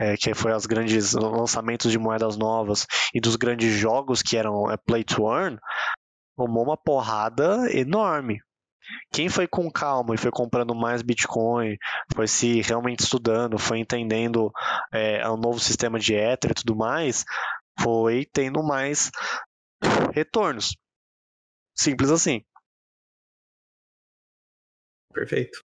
é, que foi os grandes lançamentos de moedas novas e dos grandes jogos que eram é, Play to Earn, tomou uma porrada enorme. Quem foi com calma e foi comprando mais Bitcoin, foi se realmente estudando, foi entendendo é, o novo sistema de Ether e tudo mais, foi tendo mais retornos. Simples assim. Perfeito.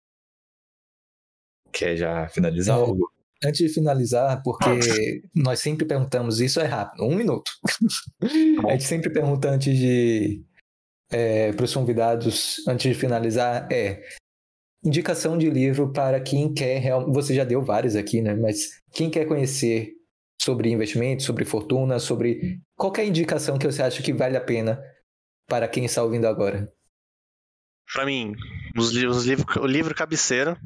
Quer já finalizar algo? Antes de finalizar, porque nós sempre perguntamos, isso é rápido, um minuto. Tá a gente sempre pergunta antes de é, para os convidados, antes de finalizar, é indicação de livro para quem quer. Você já deu vários aqui, né? Mas quem quer conhecer sobre investimento, sobre fortuna, sobre qualquer indicação que você acha que vale a pena para quem está ouvindo agora? Para mim, os, os livros, o livro cabeceira.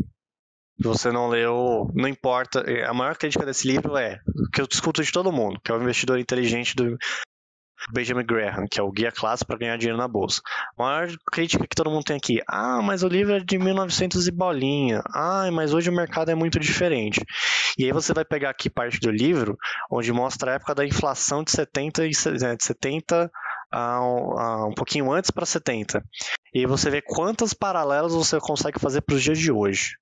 Se você não leu, não importa. A maior crítica desse livro é que eu discuto de todo mundo, que é o investidor inteligente do Benjamin Graham, que é o Guia Clássico para Ganhar Dinheiro na Bolsa. A maior crítica que todo mundo tem aqui, ah, mas o livro é de 1900 e bolinha, ah, mas hoje o mercado é muito diferente. E aí você vai pegar aqui parte do livro, onde mostra a época da inflação de 70 e né, de 70 a um, a um pouquinho antes para 70. E você vê quantas paralelas você consegue fazer para os dias de hoje.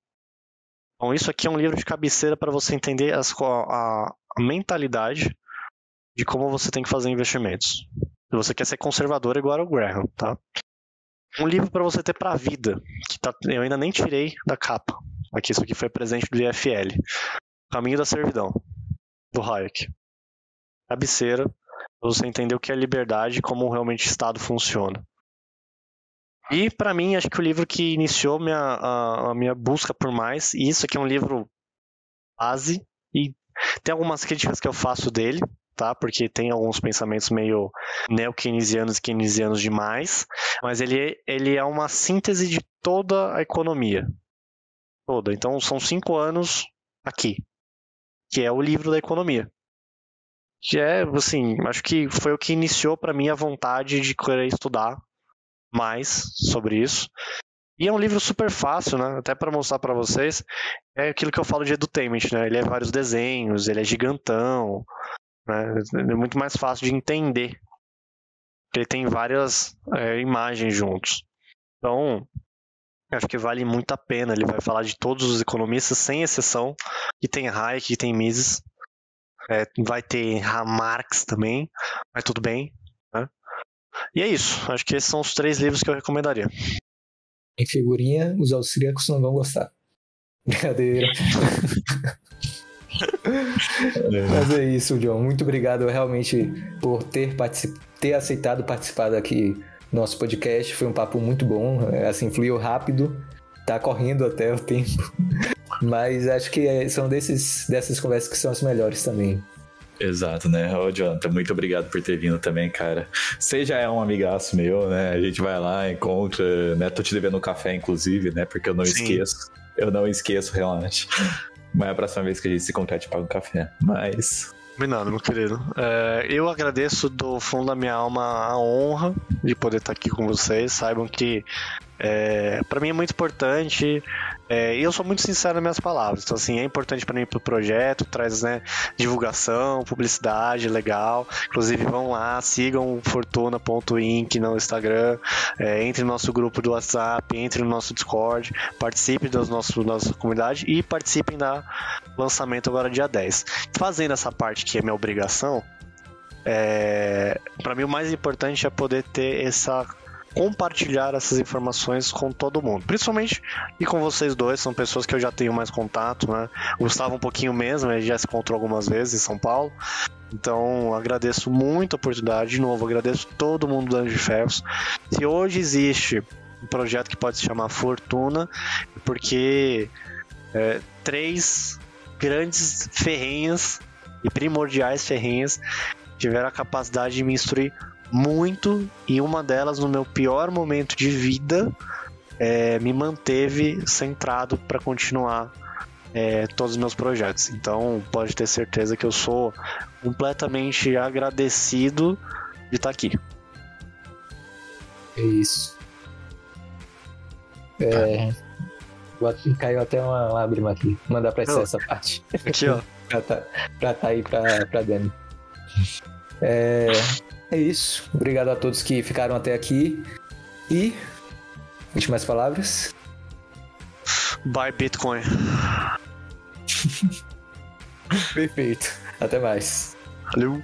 Então, isso aqui é um livro de cabeceira para você entender as, a, a, mentalidade de como você tem que fazer investimentos. Se você quer ser conservador, igual ao Graham, tá? Um livro para você ter para a vida, que tá, eu ainda nem tirei da capa. Aqui, isso aqui foi presente do IFL. Caminho da Servidão, do Hayek. Cabeceira, você entender o que é liberdade e como realmente o Estado funciona. E para mim, acho que o livro que iniciou minha, a, a, minha busca por mais, e isso aqui é um livro base, e tem algumas críticas que eu faço dele, tá? Porque tem alguns pensamentos meio neo-keynesianos e keynesianos demais, mas ele, ele é uma síntese de toda a economia. Toda. Então são cinco anos aqui, que é o livro da economia. Que é, assim, acho que foi o que iniciou para mim a vontade de querer estudar mais sobre isso. E é um livro super fácil, né? Até para mostrar para vocês, é aquilo que eu falo de edutainment, né? Ele é vários desenhos, ele é gigantão, né? É muito mais fácil de entender. Ele tem várias é, imagens juntos. Então, acho que vale muito a pena. Ele vai falar de todos os economistas, sem exceção. E tem Hayek, e tem Mises. É, vai ter Marx também, mas tudo bem. E é isso. Acho que esses são os três livros que eu recomendaria. Em figurinha, os austríacos não vão gostar. Brincadeira. Mas é isso, John. Muito obrigado realmente por ter, particip... ter aceitado participar aqui do nosso podcast. Foi um papo muito bom. É, assim, fluiu rápido. Tá correndo até o tempo. Mas acho que é, são desses, dessas conversas que são as melhores também. Exato, né? Ô, Jonathan, muito obrigado por ter vindo também, cara. Você já é um amigaço meu, né? A gente vai lá, encontra, né? Tô te devendo um café, inclusive, né? Porque eu não Sim. esqueço. Eu não esqueço, realmente. Mas é a próxima vez que a gente se encontrar, te paga um café. Mas. Combinado, meu querido. É, eu agradeço do fundo da minha alma a honra de poder estar aqui com vocês. Saibam que é, para mim é muito importante. É, e eu sou muito sincero nas minhas palavras. Então, assim, é importante para mim pro projeto, traz né, divulgação, publicidade legal. Inclusive, vão lá, sigam fortuna.inc no Instagram, é, entre no nosso grupo do WhatsApp, entre no nosso Discord, participe da nossa comunidade e participem da lançamento agora dia 10. Fazendo essa parte que é minha obrigação, é, para mim o mais importante é poder ter essa compartilhar essas informações com todo mundo. Principalmente e com vocês dois, são pessoas que eu já tenho mais contato, né? Gustavo um pouquinho mesmo, ele já se encontrou algumas vezes em São Paulo. Então, agradeço muito a oportunidade. De novo, agradeço todo mundo do Anjo de Ferros. Se hoje existe um projeto que pode se chamar Fortuna, porque é, três grandes ferrenhas e primordiais ferrenhas tiveram a capacidade de me instruir muito e uma delas no meu pior momento de vida é, me manteve centrado para continuar é, todos os meus projetos. Então pode ter certeza que eu sou completamente agradecido de estar tá aqui. É isso. É, caiu até uma lágrima aqui. Mandar pra essa parte. Aqui, ó. pra, tá, pra tá aí pra, pra Dani. É, é isso. Obrigado a todos que ficaram até aqui. E. Últimas palavras? Buy Bitcoin. Perfeito. Até mais. Valeu.